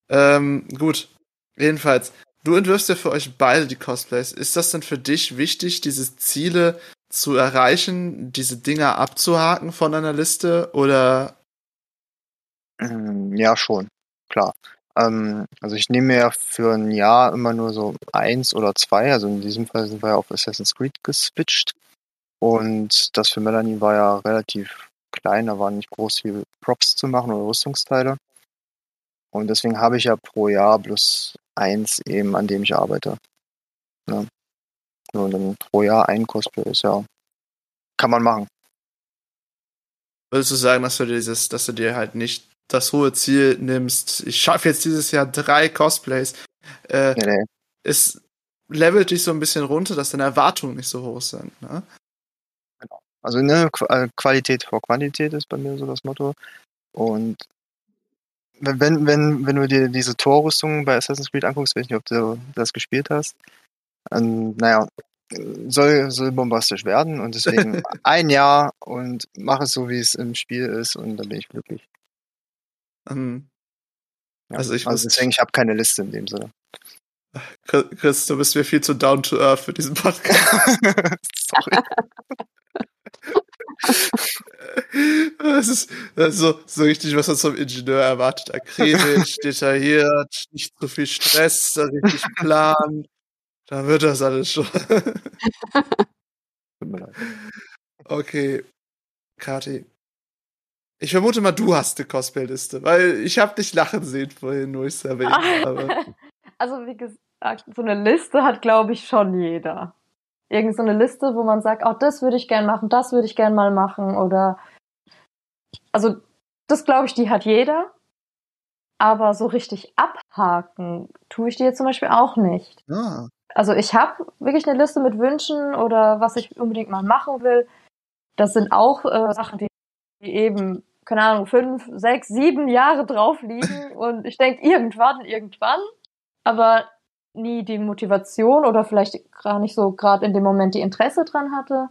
Ähm, gut. Jedenfalls, du entwirfst ja für euch beide die Cosplays. Ist das denn für dich wichtig, diese Ziele zu erreichen, diese Dinger abzuhaken von einer Liste oder? Mm, ja, schon, klar. Ähm, also ich nehme mir ja für ein Jahr immer nur so eins oder zwei. Also in diesem Fall sind wir ja auf Assassin's Creed geswitcht. Und das für Melanie war ja relativ klein, da war nicht groß viel Props zu machen oder Rüstungsteile. Und deswegen habe ich ja pro Jahr plus eins eben, an dem ich arbeite. Ja. Und dann pro Jahr ein Cosplay ist ja, kann man machen. Würdest du sagen, dass du dieses, dass du dir halt nicht das hohe Ziel nimmst, ich schaffe jetzt dieses Jahr drei Cosplays, äh, nee, nee. es levelt dich so ein bisschen runter, dass deine Erwartungen nicht so hoch sind. Ne? Genau. Also ne, äh, Qualität vor Quantität ist bei mir so das Motto. Und wenn, wenn, wenn du dir diese Torrüstung bei Assassin's Creed anguckst, weiß ich nicht, ob du das gespielt hast, ähm, naja, soll, soll bombastisch werden und deswegen ein Jahr und mach es so, wie es im Spiel ist und dann bin ich glücklich. Mhm. Ja, also, ich also deswegen, ich habe keine Liste in dem Sinne. Chris, du bist mir viel zu down to earth für diesen Podcast. Sorry. das, ist, das ist so, so richtig, was man vom Ingenieur erwartet. Akribisch, detailliert, nicht zu viel Stress, richtig Plan. Da wird das alles schon. Okay. Kati, ich vermute mal, du hast eine Cosplay-Liste, weil ich habe dich lachen sehen vorhin, nur ich es erwähnt habe. Also wie gesagt, so eine Liste hat, glaube ich, schon jeder. Irgend so eine Liste, wo man sagt, oh, das würde ich gern machen, das würde ich gern mal machen oder also das glaube ich, die hat jeder. Aber so richtig abhaken tue ich dir zum Beispiel auch nicht. Ah. Also ich habe wirklich eine Liste mit Wünschen oder was ich unbedingt mal machen will. Das sind auch äh, Sachen, die eben, keine Ahnung, fünf, sechs, sieben Jahre drauf liegen und ich denke irgendwann, irgendwann, aber nie die Motivation oder vielleicht gar nicht so gerade in dem Moment die Interesse dran hatte.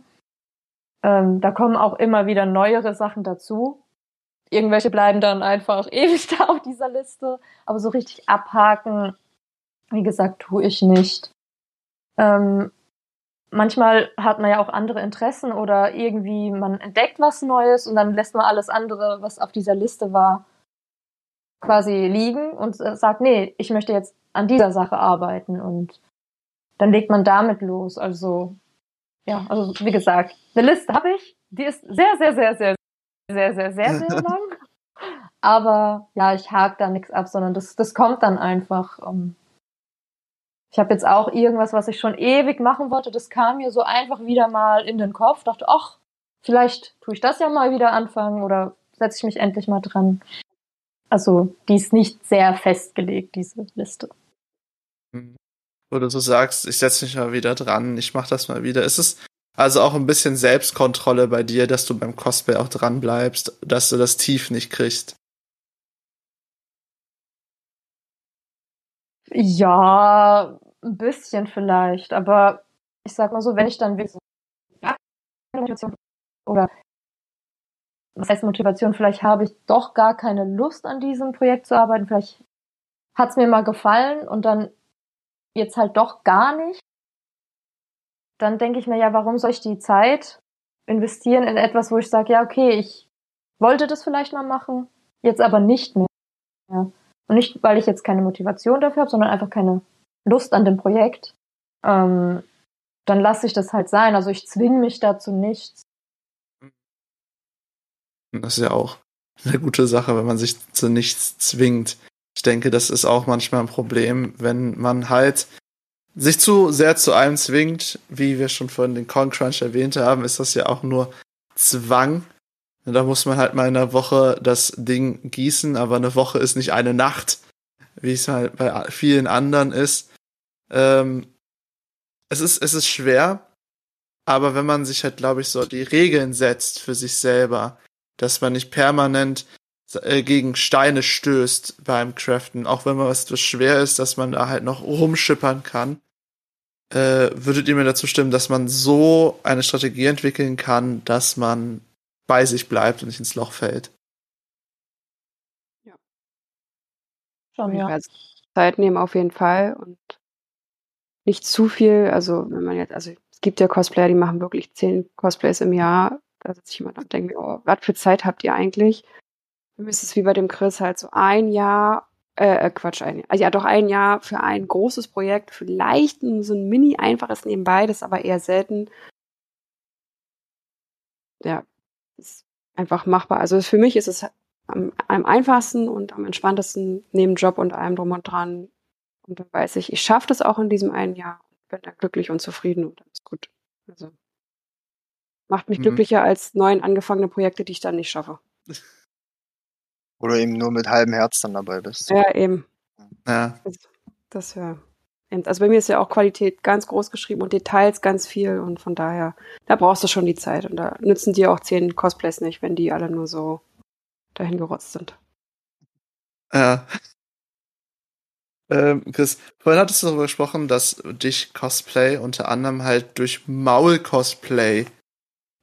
Ähm, da kommen auch immer wieder neuere Sachen dazu. Irgendwelche bleiben dann einfach ewig da auf dieser Liste, aber so richtig abhaken, wie gesagt, tue ich nicht. Ähm, manchmal hat man ja auch andere Interessen oder irgendwie man entdeckt was Neues und dann lässt man alles andere, was auf dieser Liste war, quasi liegen und sagt, nee, ich möchte jetzt an dieser Sache arbeiten und dann legt man damit los. Also ja, also wie gesagt, eine Liste habe ich, die ist sehr, sehr, sehr, sehr, sehr, sehr, sehr, sehr lang. Aber ja, ich hake da nichts ab, sondern das, das kommt dann einfach. Um, ähm, ich habe jetzt auch irgendwas, was ich schon ewig machen wollte, das kam mir so einfach wieder mal in den Kopf. Dachte, ach, vielleicht tue ich das ja mal wieder anfangen oder setze ich mich endlich mal dran. Also, die ist nicht sehr festgelegt, diese Liste. Wo du so sagst, ich setze mich mal wieder dran, ich mache das mal wieder. Ist es also auch ein bisschen Selbstkontrolle bei dir, dass du beim Cosplay auch dran bleibst, dass du das Tief nicht kriegst? Ja, ein bisschen vielleicht, aber ich sag mal so, wenn ich dann wirklich oder was heißt Motivation, vielleicht habe ich doch gar keine Lust an diesem Projekt zu arbeiten, vielleicht hat es mir mal gefallen und dann jetzt halt doch gar nicht, dann denke ich mir ja, warum soll ich die Zeit investieren in etwas, wo ich sage, ja, okay, ich wollte das vielleicht mal machen, jetzt aber nicht mehr. Ja. Und nicht, weil ich jetzt keine Motivation dafür habe, sondern einfach keine Lust an dem Projekt, ähm, dann lasse ich das halt sein. Also ich zwinge mich dazu nichts. Das ist ja auch eine gute Sache, wenn man sich zu nichts zwingt. Ich denke, das ist auch manchmal ein Problem, wenn man halt sich zu sehr zu einem zwingt, wie wir schon vorhin den Con Crunch erwähnt haben, ist das ja auch nur Zwang. Da muss man halt mal in einer Woche das Ding gießen, aber eine Woche ist nicht eine Nacht, wie es halt bei vielen anderen ist. Ähm, es ist, es ist schwer, aber wenn man sich halt, glaube ich, so die Regeln setzt für sich selber, dass man nicht permanent äh, gegen Steine stößt beim Craften, auch wenn man was etwas schwer ist, dass man da halt noch rumschippern kann. Äh, würdet ihr mir dazu stimmen, dass man so eine Strategie entwickeln kann, dass man bei sich bleibt und nicht ins Loch fällt? Schon, ja. Also Zeit nehmen auf jeden Fall und nicht zu viel. Also wenn man jetzt, also es gibt ja Cosplayer, die machen wirklich zehn Cosplays im Jahr. Da sitze ich immer da und denke mir, oh, was für Zeit habt ihr eigentlich? Für mich ist es wie bei dem Chris halt so ein Jahr, äh, äh Quatsch, ein Jahr. Also ja, doch ein Jahr für ein großes Projekt, vielleicht so ein mini einfaches nebenbei, das ist aber eher selten. Ja, ist einfach machbar. Also für mich ist es am, am einfachsten und am entspanntesten neben Job und allem drum und dran. Und dann weiß ich, ich schaffe das auch in diesem einen Jahr und bin dann glücklich und zufrieden und dann ist gut. Also macht mich mhm. glücklicher als neun angefangene Projekte, die ich dann nicht schaffe. Oder eben nur mit halbem Herz dann dabei bist. Ja, eben. Ja. Das, das ja. Also bei mir ist ja auch Qualität ganz groß geschrieben und Details ganz viel und von daher, da brauchst du schon die Zeit und da nützen dir auch zehn Cosplays nicht, wenn die alle nur so dahin gerotzt sind. Ja. Ähm, Chris, vorhin hattest du darüber gesprochen, dass dich Cosplay unter anderem halt durch Maul-Cosplay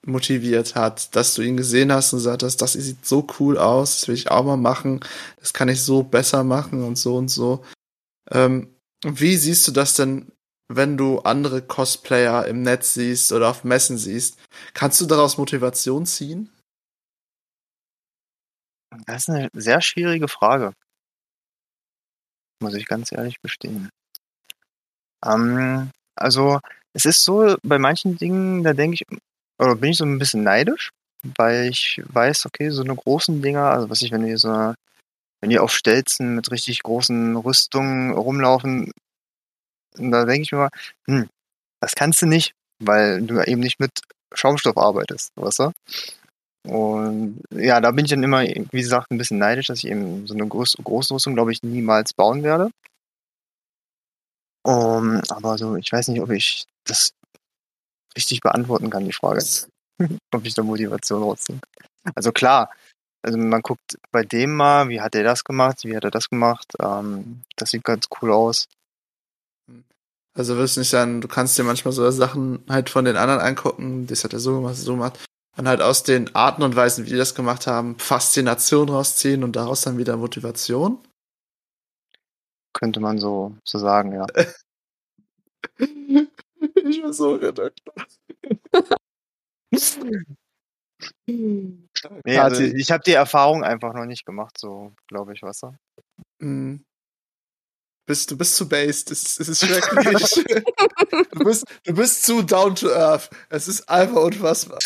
motiviert hat, dass du ihn gesehen hast und gesagt hast, das sieht so cool aus, das will ich auch mal machen, das kann ich so besser machen und so und so. Ähm, wie siehst du das denn, wenn du andere Cosplayer im Netz siehst oder auf Messen siehst? Kannst du daraus Motivation ziehen? Das ist eine sehr schwierige Frage. Muss ich ganz ehrlich bestehen. Ähm, also, es ist so, bei manchen Dingen, da denke ich, oder bin ich so ein bisschen neidisch, weil ich weiß, okay, so eine großen Dinger, also was ich, wenn die so, wenn die auf Stelzen mit richtig großen Rüstungen rumlaufen, da denke ich mir mal, hm, das kannst du nicht, weil du eben nicht mit Schaumstoff arbeitest, weißt du? Und ja, da bin ich dann immer, wie gesagt, ein bisschen neidisch, dass ich eben so eine Groß Großrüstung, glaube ich, niemals bauen werde. Um, aber so, ich weiß nicht, ob ich das richtig beantworten kann, die Frage. ob ich da Motivation rausziehe. Also klar, also man guckt bei dem mal, wie hat er das gemacht, wie hat er das gemacht. Ähm, das sieht ganz cool aus. Also wirst nicht sagen, du kannst dir manchmal so Sachen halt von den anderen angucken, das hat er so gemacht, so gemacht und halt aus den Arten und Weisen, wie die das gemacht haben, Faszination rausziehen und daraus dann wieder Motivation? Könnte man so, so sagen, ja. ich war so Redakteur. nee, also ich habe die Erfahrung einfach noch nicht gemacht, so glaube ich, was. Mhm bist, du bist zu based. Es, es ist schrecklich. du, bist, du bist zu down to earth. Es ist einfach unfassbar.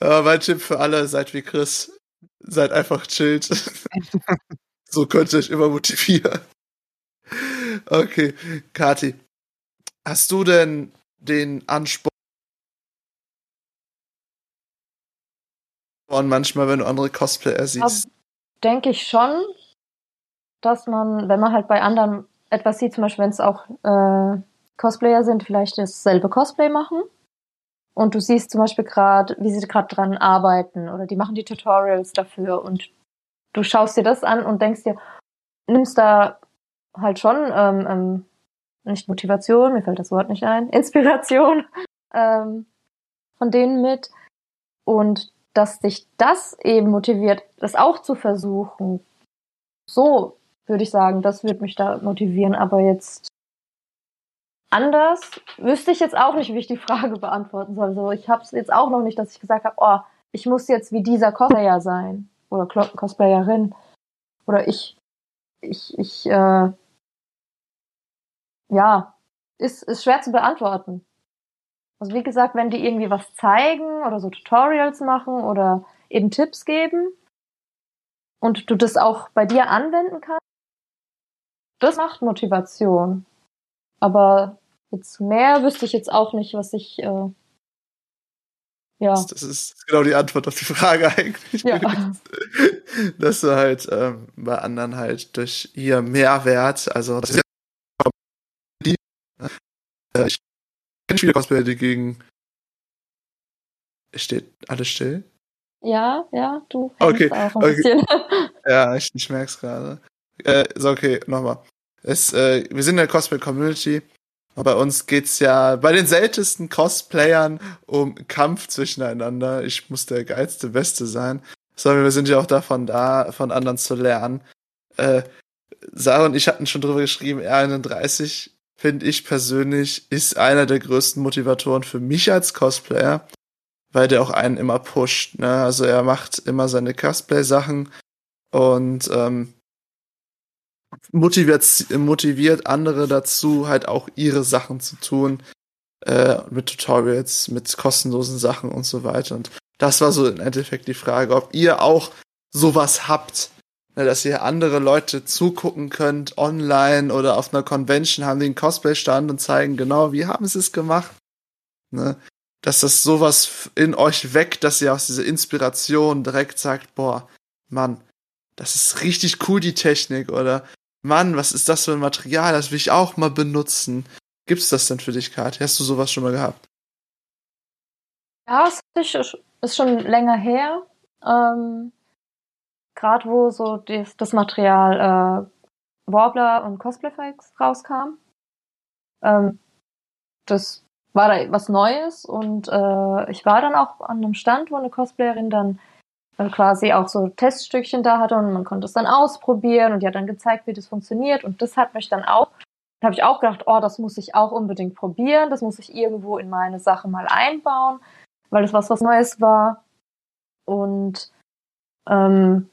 Aber mein Tipp für alle, seid wie Chris. Seid einfach chillt. so könnt ihr euch immer motivieren. Okay, Kati. Hast du denn den Anspruch, manchmal, wenn du andere Cosplayer siehst? Denke ich schon dass man, wenn man halt bei anderen etwas sieht, zum Beispiel wenn es auch äh, Cosplayer sind, vielleicht dasselbe Cosplay machen. Und du siehst zum Beispiel gerade, wie sie gerade dran arbeiten oder die machen die Tutorials dafür und du schaust dir das an und denkst dir, nimmst da halt schon ähm, ähm, nicht Motivation, mir fällt das Wort nicht ein, Inspiration ähm, von denen mit und dass dich das eben motiviert, das auch zu versuchen, so würde ich sagen, das würde mich da motivieren. Aber jetzt anders wüsste ich jetzt auch nicht, wie ich die Frage beantworten soll. So, ich habe es jetzt auch noch nicht, dass ich gesagt habe, oh, ich muss jetzt wie dieser Cosplayer sein oder Cosplayerin oder ich, ich, ich, äh, ja, ist, ist schwer zu beantworten. Also wie gesagt, wenn die irgendwie was zeigen oder so Tutorials machen oder eben Tipps geben und du das auch bei dir anwenden kannst, das macht Motivation. Aber jetzt mehr wüsste ich jetzt auch nicht, was ich. Äh, ja. Das, das, ist genau die Antwort auf die Frage eigentlich. Ja. Dass du halt ähm, bei anderen halt durch ihr Mehrwert, also das ist ja äh, ich kenne viele Cosplayer, die gegen steht alles still? Ja, ja, du Okay, hängst auch ein okay. bisschen. Ja, ich, ich merk's gerade. Äh, so, okay, nochmal. Es, äh, wir sind in der Cosplay-Community. und Bei uns geht's ja bei den seltensten Cosplayern um Kampf zwischeneinander. Ich muss der geilste Beste sein. Sondern wir sind ja auch davon da, von anderen zu lernen. Äh, Sarah und ich hatten schon drüber geschrieben, R31, finde ich persönlich, ist einer der größten Motivatoren für mich als Cosplayer, weil der auch einen immer pusht. Ne? Also er macht immer seine Cosplay-Sachen und ähm, motiviert, motiviert andere dazu, halt auch ihre Sachen zu tun. Äh, mit Tutorials, mit kostenlosen Sachen und so weiter. Und das war so im Endeffekt die Frage, ob ihr auch sowas habt, dass ihr andere Leute zugucken könnt, online oder auf einer Convention haben die einen Cosplay-Stand und zeigen genau, wie haben sie es gemacht. Ne? Dass das sowas in euch weckt, dass ihr aus dieser Inspiration direkt sagt, boah, Mann, das ist richtig cool, die Technik, oder Mann, was ist das für ein Material, das will ich auch mal benutzen. Gibt's das denn für dich, Kathi? Hast du sowas schon mal gehabt? Ja, es ist ist schon länger her. Ähm, Gerade wo so das, das Material äh, Warbler und Cosplayfix rauskam. Ähm, das war da was Neues und äh, ich war dann auch an einem Stand, wo eine Cosplayerin dann äh, quasi auch so Teststückchen da hatte und man konnte es dann ausprobieren und die hat dann gezeigt, wie das funktioniert und das hat mich dann auch, da habe ich auch gedacht, oh, das muss ich auch unbedingt probieren, das muss ich irgendwo in meine Sache mal einbauen, weil es was was Neues war und ähm,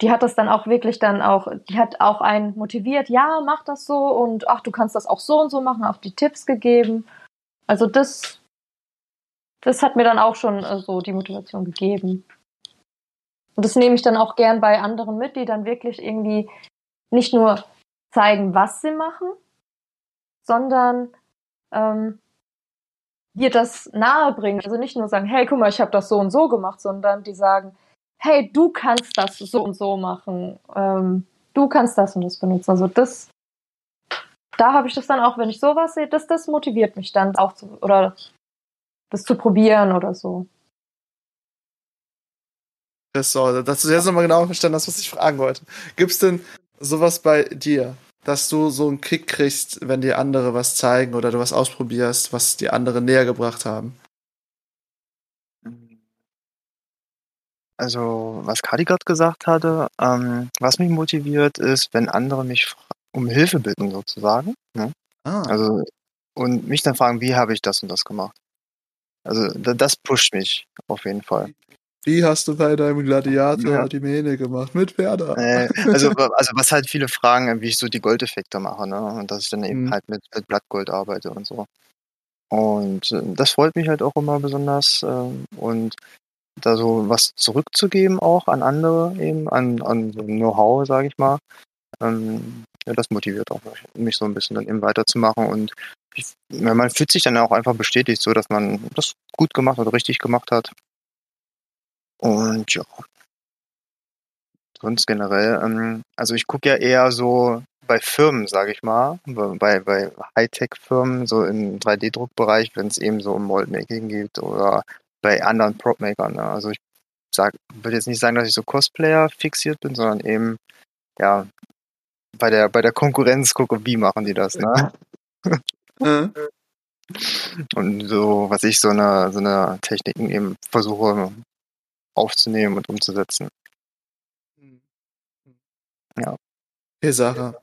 die hat das dann auch wirklich dann auch, die hat auch einen motiviert, ja, mach das so und ach, du kannst das auch so und so machen, auch die Tipps gegeben. Also das, das hat mir dann auch schon äh, so die Motivation gegeben. Und das nehme ich dann auch gern bei anderen mit, die dann wirklich irgendwie nicht nur zeigen, was sie machen, sondern ähm, dir das nahe bringen. Also nicht nur sagen, hey, guck mal, ich habe das so und so gemacht, sondern die sagen, hey, du kannst das so und so machen, ähm, du kannst das und das benutzen. Also das, da habe ich das dann auch, wenn ich sowas sehe, das, das motiviert mich dann auch zu, oder das zu probieren oder so. Das soll, dass du jetzt nochmal genau verstanden hast, was ich fragen wollte. Gibt's denn sowas bei dir, dass du so einen Kick kriegst, wenn dir andere was zeigen oder du was ausprobierst, was die andere näher gebracht haben? Also, was Kadi gerade gesagt hatte, ähm, was mich motiviert, ist, wenn andere mich um Hilfe bitten, sozusagen. Ne? Ah. Also, und mich dann fragen, wie habe ich das und das gemacht? Also, da, das pusht mich auf jeden Fall. Wie hast du bei deinem Gladiator Ja. die Mähne gemacht? Mit Werder. Äh, also, also, was halt viele fragen, wie ich so die Goldeffekte mache, ne? Und dass ich dann eben Mhm. halt mit, mit Blattgold arbeite und so. Und äh, das freut mich halt auch immer besonders. ähm, Und da so was zurückzugeben auch an andere eben, an, an so Know-how, sage ich mal. Ähm, ja, das motiviert auch mich, mich so ein bisschen dann eben weiterzumachen und ich, man fühlt sich dann auch einfach bestätigt, so dass man das gut gemacht oder richtig gemacht hat. Und ja. Sonst generell, ähm, also ich gucke ja eher so bei Firmen, sage ich mal, bei, bei Hightech-Firmen, so im 3D-Druckbereich, wenn es eben so um Moldmaking geht oder bei anderen Prop-Makern. Ne? Also ich würde jetzt nicht sagen, dass ich so Cosplayer fixiert bin, sondern eben, ja, bei der, bei der Konkurrenz gucke, wie machen die das, ne? Äh, Und so, was ich so eine, so eine Techniken eben versuche aufzunehmen und umzusetzen. Ja. Hey Sarah,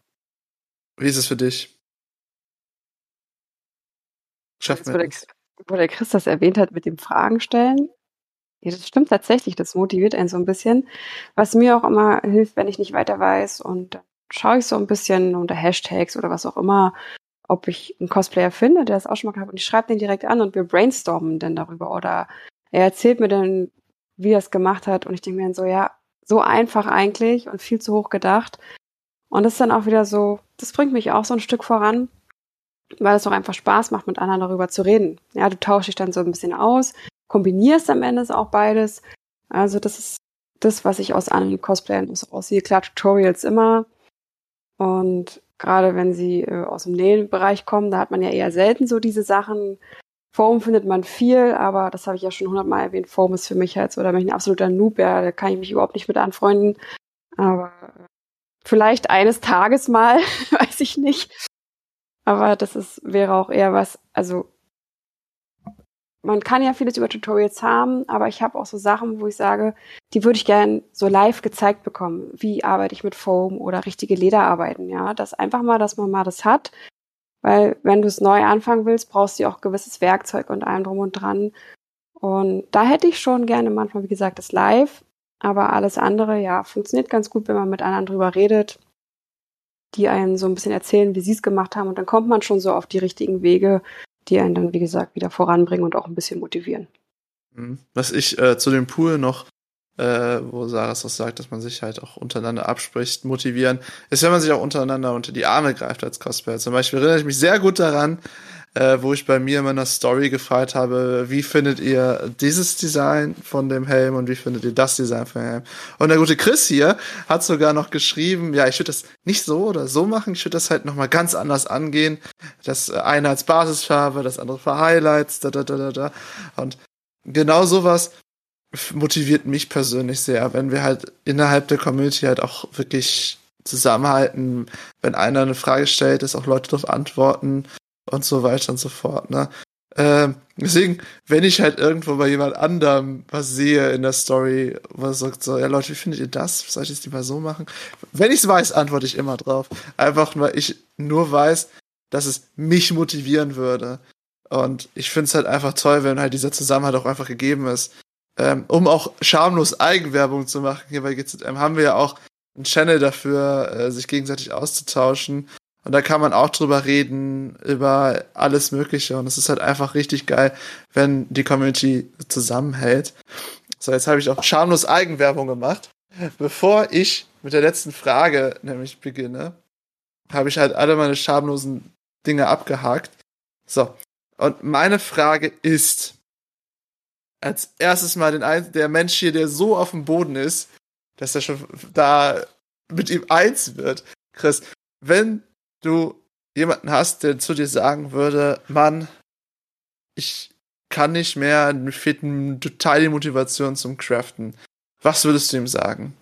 wie ist es für dich? Wir der, das? Wo der Chris das erwähnt hat mit dem Fragen stellen. Ja, das stimmt tatsächlich, das motiviert einen so ein bisschen. Was mir auch immer hilft, wenn ich nicht weiter weiß und dann schaue ich so ein bisschen unter Hashtags oder was auch immer, ob ich einen Cosplayer finde, der das auch schon mal gehabt hat und ich schreibe den direkt an und wir brainstormen dann darüber oder er erzählt mir dann, wie er es gemacht hat und ich denke mir dann so, ja, so einfach eigentlich und viel zu hoch gedacht. Und das ist dann auch wieder so, das bringt mich auch so ein Stück voran, weil es auch einfach Spaß macht, mit anderen darüber zu reden. Ja, du tauschst dich dann so ein bisschen aus, kombinierst am Ende auch beides. Also das ist das, was ich aus anderen Cosplayern so ausziehe. Klar, Tutorials immer. Und gerade wenn sie äh, aus dem Nähenbereich kommen, da hat man ja eher selten so diese Sachen. Foam findet man viel, aber das habe ich ja schon hundertmal erwähnt. Foam ist für mich halt so, da bin ich ein absoluter Noob, ja, da kann ich mich überhaupt nicht mit anfreunden. Aber vielleicht eines Tages mal, weiß ich nicht. Aber das ist, wäre auch eher was, also man kann ja vieles über Tutorials haben, aber ich habe auch so Sachen, wo ich sage, die würde ich gern so live gezeigt bekommen. Wie arbeite ich mit Foam oder richtige Lederarbeiten, ja. Das einfach mal, dass man mal das hat. Weil wenn du es neu anfangen willst, brauchst du ja auch gewisses Werkzeug und allem drum und dran. Und da hätte ich schon gerne manchmal, wie gesagt, das live. Aber alles andere, ja, funktioniert ganz gut, wenn man mit anderen drüber redet, die einen so ein bisschen erzählen, wie sie es gemacht haben. Und dann kommt man schon so auf die richtigen Wege, die einen dann, wie gesagt, wieder voranbringen und auch ein bisschen motivieren. Mhm. Was ich äh, zu dem Pool noch, äh, wo Sarah es auch sagt, dass man sich halt auch untereinander abspricht, motivieren, ist, wenn man sich auch untereinander unter die Arme greift als Cosplayer. Zum Beispiel erinnere ich mich sehr gut daran, äh, wo ich bei mir in meiner Story gefragt habe, wie findet ihr dieses Design von dem Helm und wie findet ihr das Design von dem Helm? Und der gute Chris hier hat sogar noch geschrieben, ja, ich würde das nicht so oder so machen, ich würde das halt nochmal ganz anders angehen. Das eine als Basisfarbe, das andere für Highlights, da, da, da, da, da. Und genau sowas motiviert mich persönlich sehr, wenn wir halt innerhalb der Community halt auch wirklich zusammenhalten, wenn einer eine Frage stellt, dass auch Leute darauf antworten und so weiter und so fort, ne? Ähm, deswegen, wenn ich halt irgendwo bei jemand anderem was sehe in der Story, was sagt so, ja Leute, wie findet ihr das? Soll ich das lieber so machen? Wenn ich es weiß, antworte ich immer drauf. Einfach, weil ich nur weiß, dass es mich motivieren würde. Und ich finde es halt einfach toll, wenn halt dieser Zusammenhalt auch einfach gegeben ist. Ähm, um auch schamlos Eigenwerbung zu machen hier bei GZM, haben wir ja auch einen Channel dafür, äh, sich gegenseitig auszutauschen und da kann man auch drüber reden, über alles Mögliche. Und es ist halt einfach richtig geil, wenn die Community zusammenhält. So, jetzt habe ich auch schamlos Eigenwerbung gemacht. Bevor ich mit der letzten Frage nämlich beginne, habe ich halt alle meine schamlosen Dinge abgehakt. So. Und meine Frage ist, als erstes mal den ein der Mensch hier, der so auf dem Boden ist, dass er schon da mit ihm eins wird. Chris, wenn du jemanden hast, der zu dir sagen würde, Mann, ich kann nicht mehr, mir fehlt total die Motivation zum Craften. Was würdest du ihm sagen?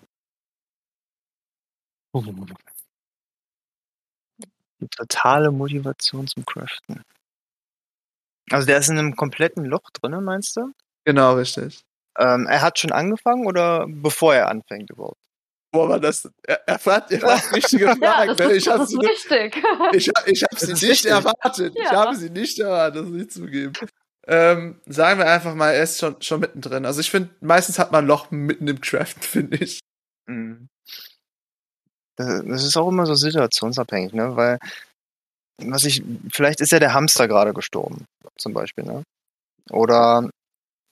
Die totale Motivation zum Craften. Also der ist in einem kompletten Loch drin, meinst du? Genau, richtig. Ähm, er hat schon angefangen oder bevor er anfängt überhaupt? Boah, man das, er, er fragt, er fragt richtige Fragen. ja, das ne? ist, ich habe sie, ist richtig. ich, ich hab sie nicht richtig. erwartet. Ich Ja. habe sie nicht erwartet, das muss ich zugeben. Ähm, sagen wir einfach mal, er ist schon, schon mittendrin. Also ich finde, meistens hat man ein Loch mitten im Craften, finde ich. Mhm. Das das ist auch immer so situationsabhängig, ne? Weil, was ich, vielleicht ist ja der Hamster gerade gestorben, zum Beispiel, ne? Oder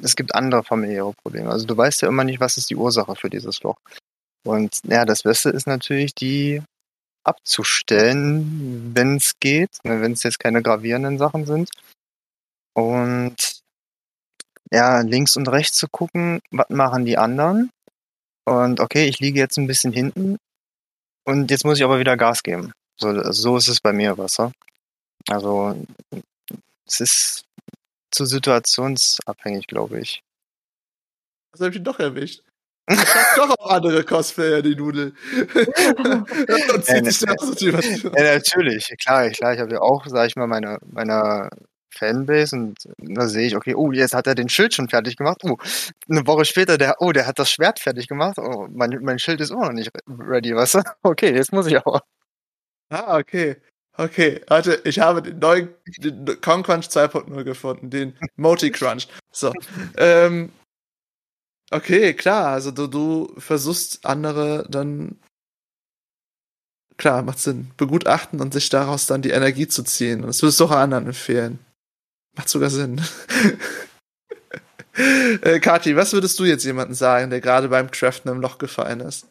es gibt andere familiäre Probleme. Also du weißt ja immer nicht, was ist die Ursache für dieses Loch. Und ja, das Beste ist natürlich, die abzustellen, wenn es geht, ne, wenn es jetzt keine gravierenden Sachen sind. Und ja, links und rechts zu gucken, was machen die anderen. Und okay, ich liege jetzt ein bisschen hinten und jetzt muss ich aber wieder Gas geben. So, so ist es bei mir, du? Also es ist zu situationsabhängig, glaube ich. Das habe ich doch erwischt. Ich hab doch auch andere Cosplayer, die Nudel. Und zieht sich Motivation. Ja, natürlich, klar, klar. Ich habe ja auch, sag ich mal, meine, meine Fanbase und da sehe ich, okay, oh, jetzt hat er den Schild schon fertig gemacht. Oh, eine Woche später, der, oh, der hat das Schwert fertig gemacht. Oh, mein, mein Schild ist immer noch nicht ready, weißt du? Okay, jetzt muss ich aber. Ah, okay. Okay, warte, ich habe den neuen den Concrunch 2.0 gefunden, den Moti Crunch. So. ähm, okay, klar, also du, du versuchst andere dann klar, macht Sinn, begutachten und sich daraus dann die Energie zu ziehen. Und das würdest du auch anderen empfehlen. Macht sogar Sinn. äh, Kathi, was würdest du jetzt jemandem sagen, der gerade beim Craften im Loch gefallen ist?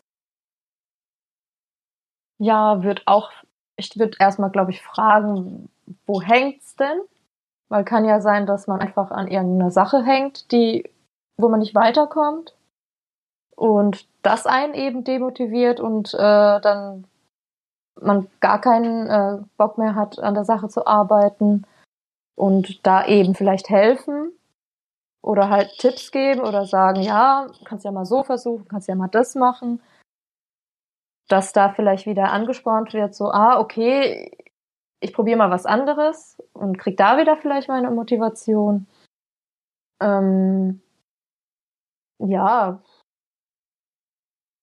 Ja, wird auch, ich würde erstmal, glaube ich, fragen, wo hängt's denn? Weil kann ja sein, dass man einfach an irgendeiner Sache hängt, die, wo man nicht weiterkommt. Und das einen eben demotiviert und äh, dann man gar keinen äh, Bock mehr hat, an der Sache zu arbeiten. und da eben vielleicht helfen oder halt Tipps geben oder sagen, ja, kannst ja mal so versuchen, kannst ja mal das machen, dass da vielleicht wieder angespornt wird, so, ah, okay, ich probiere mal was anderes und krieg da wieder vielleicht meine Motivation. Ähm, ja,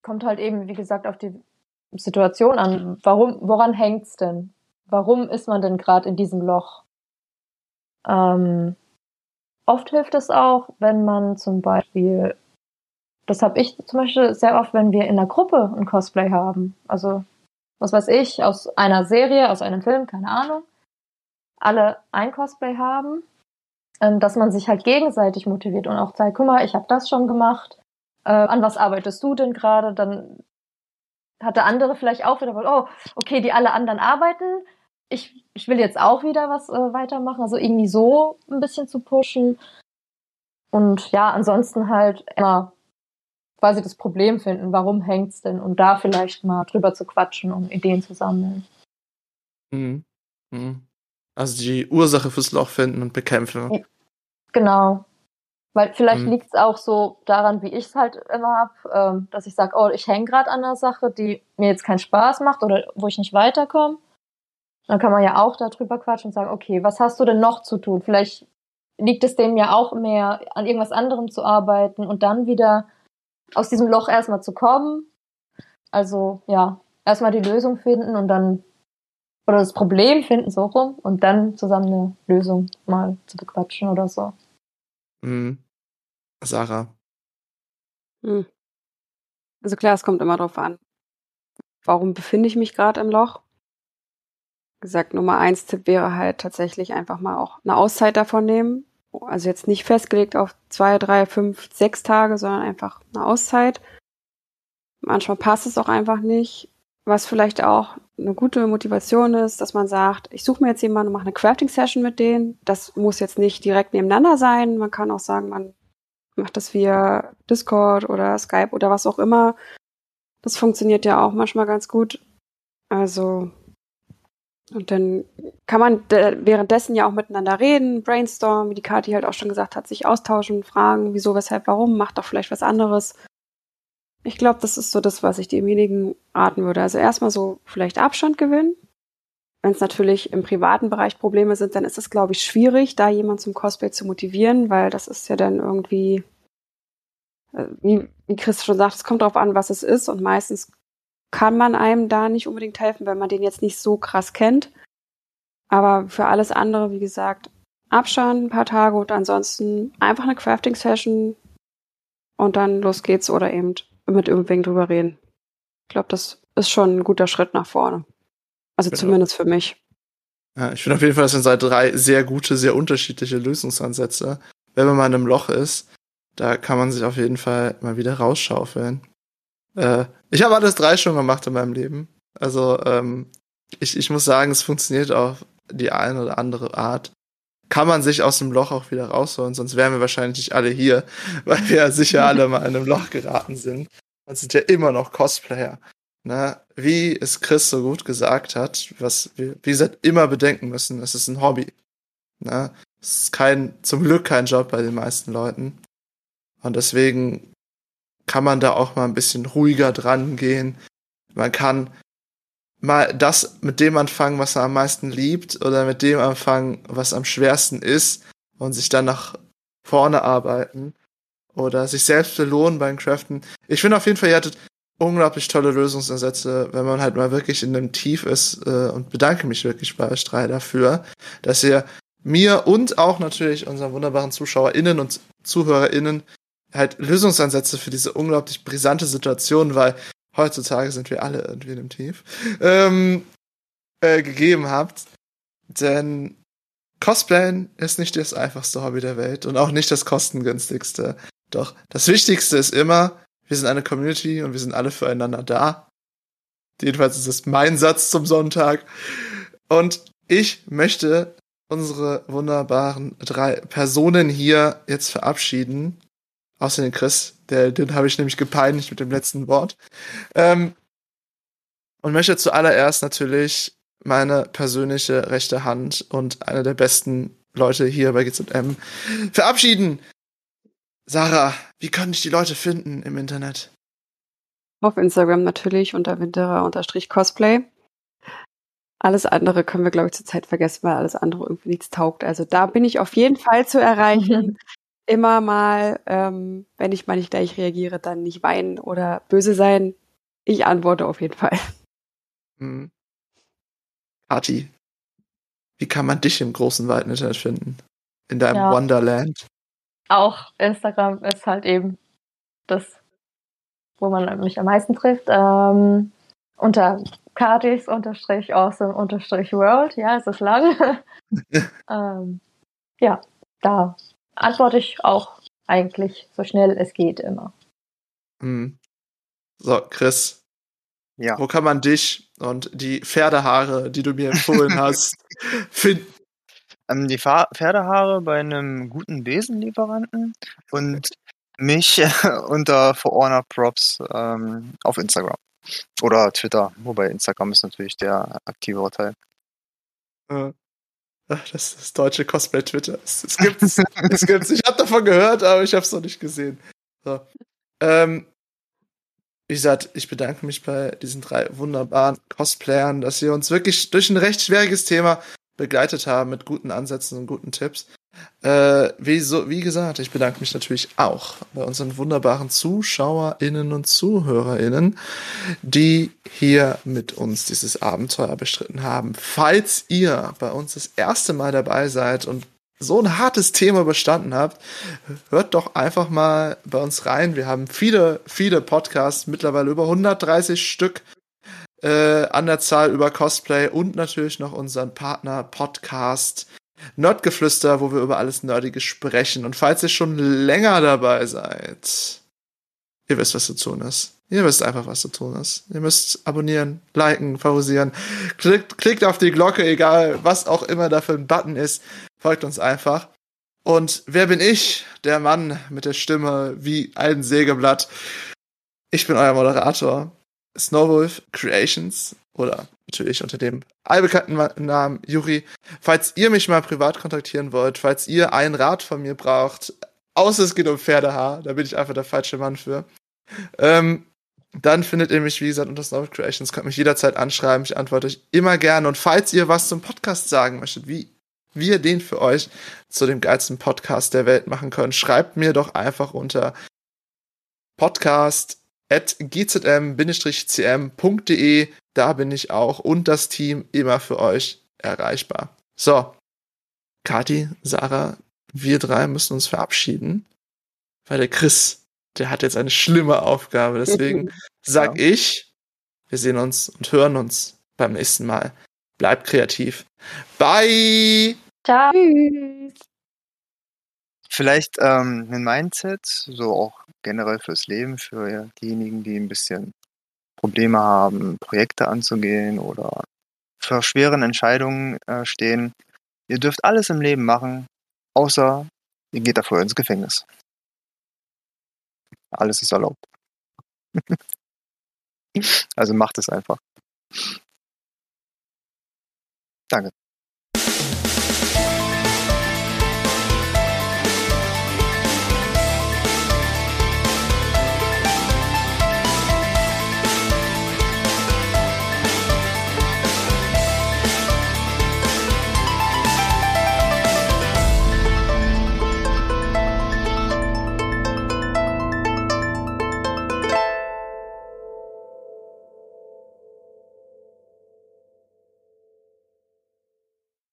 kommt halt eben, wie gesagt, auf die Situation an. Warum, woran hängt's denn? Warum ist man denn gerade in diesem Loch? Ähm, oft hilft es auch, wenn man zum Beispiel, das habe ich zum Beispiel sehr oft, wenn wir in einer Gruppe ein Cosplay haben. Also, was weiß ich, aus einer Serie, aus einem Film, keine Ahnung, alle ein Cosplay haben, ähm, dass man sich halt gegenseitig motiviert und auch zeigt, guck mal, ich habe das schon gemacht, äh, an was arbeitest du denn gerade? Dann hat der andere vielleicht auch wieder, oh, okay, die alle anderen arbeiten, ich, ich will jetzt auch wieder was äh, weitermachen, also irgendwie so ein bisschen zu pushen. Und ja, ansonsten halt immer quasi das Problem finden, warum hängt's denn? Und da vielleicht mal drüber zu quatschen, um Ideen zu sammeln. Mhm. Mhm. Also die Ursache fürs Loch finden und bekämpfen. Genau. Weil vielleicht mhm. liegt es auch so daran, wie ich es halt immer hab, ähm, dass ich sage, oh, ich hänge gerade an einer Sache, die mir jetzt keinen Spaß macht oder wo ich nicht weiterkomme. Dann kann man ja auch darüber quatschen und sagen, okay, was hast du denn noch zu tun? Vielleicht liegt es dem ja auch mehr, an irgendwas anderem zu arbeiten und dann wieder aus diesem Loch erstmal zu kommen. Also ja, erstmal die Lösung finden und dann oder das Problem finden so rum und dann zusammen eine Lösung mal zu bequatschen oder so. Mhm. Sarah. Hm. Also klar, es kommt immer darauf an, warum befinde ich mich gerade im Loch? gesagt, Nummer eins Tipp wäre halt tatsächlich einfach mal auch eine Auszeit davon nehmen. Also jetzt nicht festgelegt auf zwei, drei, fünf, sechs Tage, sondern einfach eine Auszeit. Manchmal passt es auch einfach nicht. Was vielleicht auch eine gute Motivation ist, dass man sagt, ich suche mir jetzt jemanden und mache eine Crafting-Session mit denen. Das muss jetzt nicht direkt nebeneinander sein. Man kann auch sagen, man macht das via Discord oder Skype oder was auch immer. Das funktioniert ja auch manchmal ganz gut. Also und dann kann man währenddessen ja auch miteinander reden, brainstormen, wie die Kati halt auch schon gesagt hat, sich austauschen, fragen, wieso, weshalb, warum, macht doch vielleicht was anderes. Ich glaube, das ist so das, was ich demjenigen raten würde. Also erstmal so vielleicht Abstand gewinnen. Wenn es natürlich im privaten Bereich Probleme sind, dann ist es, glaube ich, schwierig, da jemand zum Cosplay zu motivieren, weil das ist ja dann irgendwie, äh, wie, wie Chris schon sagt, es kommt darauf an, was es ist und meistens kann man einem da nicht unbedingt helfen, wenn man den jetzt nicht so krass kennt. Aber für alles andere, wie gesagt, Abstand, ein paar Tage und ansonsten einfach eine Crafting-Session und dann los geht's oder eben mit irgendwem drüber reden. Ich glaube, das ist schon ein guter Schritt nach vorne. Also genau. zumindest für mich. Ja, ich finde auf jeden Fall, das sind seit drei sehr gute, sehr unterschiedliche Lösungsansätze. Wenn man mal in einem Loch ist, da kann man sich auf jeden Fall mal wieder rausschaufeln. Äh, ich habe alles drei schon gemacht in meinem Leben. Also ähm, ich, ich muss sagen, es funktioniert auf die eine oder andere Art. Kann man sich aus dem Loch auch wieder rausholen, sonst wären wir wahrscheinlich nicht alle hier, weil wir ja sicher alle mal in einem Loch geraten sind. Man sind ja immer noch Cosplayer. Ne? Wie es Chris so gut gesagt hat, was wir, wie gesagt, immer bedenken müssen, es ist ein Hobby. Ne? Es ist kein, zum Glück kein Job bei den meisten Leuten. Und deswegen kann man da auch mal ein bisschen ruhiger dran gehen. Man kann mal das mit dem anfangen, was er am meisten liebt, oder mit dem anfangen, was am schwersten ist, und sich dann nach vorne arbeiten oder sich selbst belohnen beim Craften. Ich finde auf jeden Fall, ihr hattet unglaublich tolle Lösungsansätze, wenn man halt mal wirklich in dem Tief ist äh, und bedanke mich wirklich bei euch drei dafür, dass ihr mir und auch natürlich unseren wunderbaren ZuschauerInnen und ZuhörerInnen halt Lösungsansätze für diese unglaublich brisante Situation, weil heutzutage sind wir alle irgendwie in dem Tief, ähm, äh, gegeben habt. Denn Cosplayen ist nicht das einfachste Hobby der Welt und auch nicht das kostengünstigste. Doch das Wichtigste ist immer, wir sind eine Community und wir sind alle füreinander da. Jedenfalls ist es mein Satz zum Sonntag. Und ich möchte unsere wunderbaren drei Personen hier jetzt verabschieden Außer den Chris, der, den habe ich nämlich gepeinigt mit dem letzten Wort. Ähm, und möchte zuallererst natürlich meine persönliche rechte Hand und eine der besten Leute hier bei GZM verabschieden. Sarah, wie können dich die Leute finden im Internet? Auf Instagram natürlich unter winterer-cosplay. Alles andere können wir, glaube ich, zurzeit vergessen, weil alles andere irgendwie nichts taugt. Also da bin ich auf jeden Fall zu erreichen. Immer mal, ähm, wenn ich mal nicht gleich reagiere, dann nicht weinen oder böse sein. Ich antworte auf jeden Fall. Hm. Kati, wie kann man dich im großen weiten Internet finden? In deinem Ja. Wonderland? Auch Instagram ist halt eben das, wo man mich am meisten trifft. Ähm, unter Katis unterstrich awesome unterstrich world. Ja, es ist lang. ähm, ja, da antworte ich auch eigentlich so schnell es geht immer. Hm. So, Chris, Ja. wo kann man dich und die Pferdehaare, die du mir empfohlen hast, finden? Ähm, die Fa Pferdehaare bei einem guten Besenlieferanten und mich unter For Honor Props ähm, auf Instagram. Oder Twitter, wobei Instagram ist natürlich der aktivere Teil. Äh, Das ist das deutsche Cosplay-Twitter. Es, es gibt's. es gibt's. Ich habe davon gehört, aber ich habe es noch nicht gesehen. So. Ähm, wie gesagt, ich bedanke mich bei diesen drei wunderbaren Cosplayern, dass sie uns wirklich durch ein recht schwieriges Thema begleitet haben mit guten Ansätzen und guten Tipps. Äh, wie, so, wie gesagt, ich bedanke mich natürlich auch bei unseren wunderbaren ZuschauerInnen und ZuhörerInnen, die hier mit uns dieses Abenteuer bestritten haben. Falls ihr bei uns das erste Mal dabei seid und so ein hartes Thema überstanden habt, hört doch einfach mal bei uns rein. Wir haben viele, viele Podcasts, mittlerweile über 130 Stück äh, an der Zahl über Cosplay und natürlich noch unseren Partner Podcast Nerdgeflüster, wo wir über alles Nerdige sprechen. Und falls ihr schon länger dabei seid, ihr wisst, was zu tun ist. Ihr wisst einfach, was zu tun ist. Ihr müsst abonnieren, liken, favorisieren. Klickt, klickt auf die Glocke, egal was auch immer da für ein Button ist. Folgt uns einfach. Und wer bin ich? Der Mann mit der Stimme wie ein Sägeblatt. Ich bin euer Moderator, Snowwolf Creations oder natürlich unter dem allbekannten Namen Juri. Falls ihr mich mal privat kontaktieren wollt, falls ihr einen Rat von mir braucht, außer es geht um Pferdehaar, da bin ich einfach der falsche Mann für. Ähm, dann findet ihr mich, wie gesagt, unter Snowwolf Creations, könnt mich jederzeit anschreiben, ich antworte euch immer gerne. Und falls ihr was zum Podcast sagen möchtet, wie wir den für euch zu dem geilsten Podcast der Welt machen können, schreibt mir doch einfach unter podcast at gzm-cm.de. Da bin ich auch und das Team immer für euch erreichbar. So, Kati, Sarah, wir drei müssen uns verabschieden, weil der Chris, der hat jetzt eine schlimme Aufgabe. Deswegen sag ich, wir sehen uns und hören uns beim nächsten Mal. Bleibt kreativ. Bye! Ciao. Tschüss. Vielleicht ähm, ein Mindset, so auch generell fürs Leben, für diejenigen, die ein bisschen Probleme haben, Projekte anzugehen oder vor schweren Entscheidungen äh, stehen. Ihr dürft alles im Leben machen, außer ihr geht dafür ins Gefängnis. Alles ist erlaubt. also macht es einfach. Danke.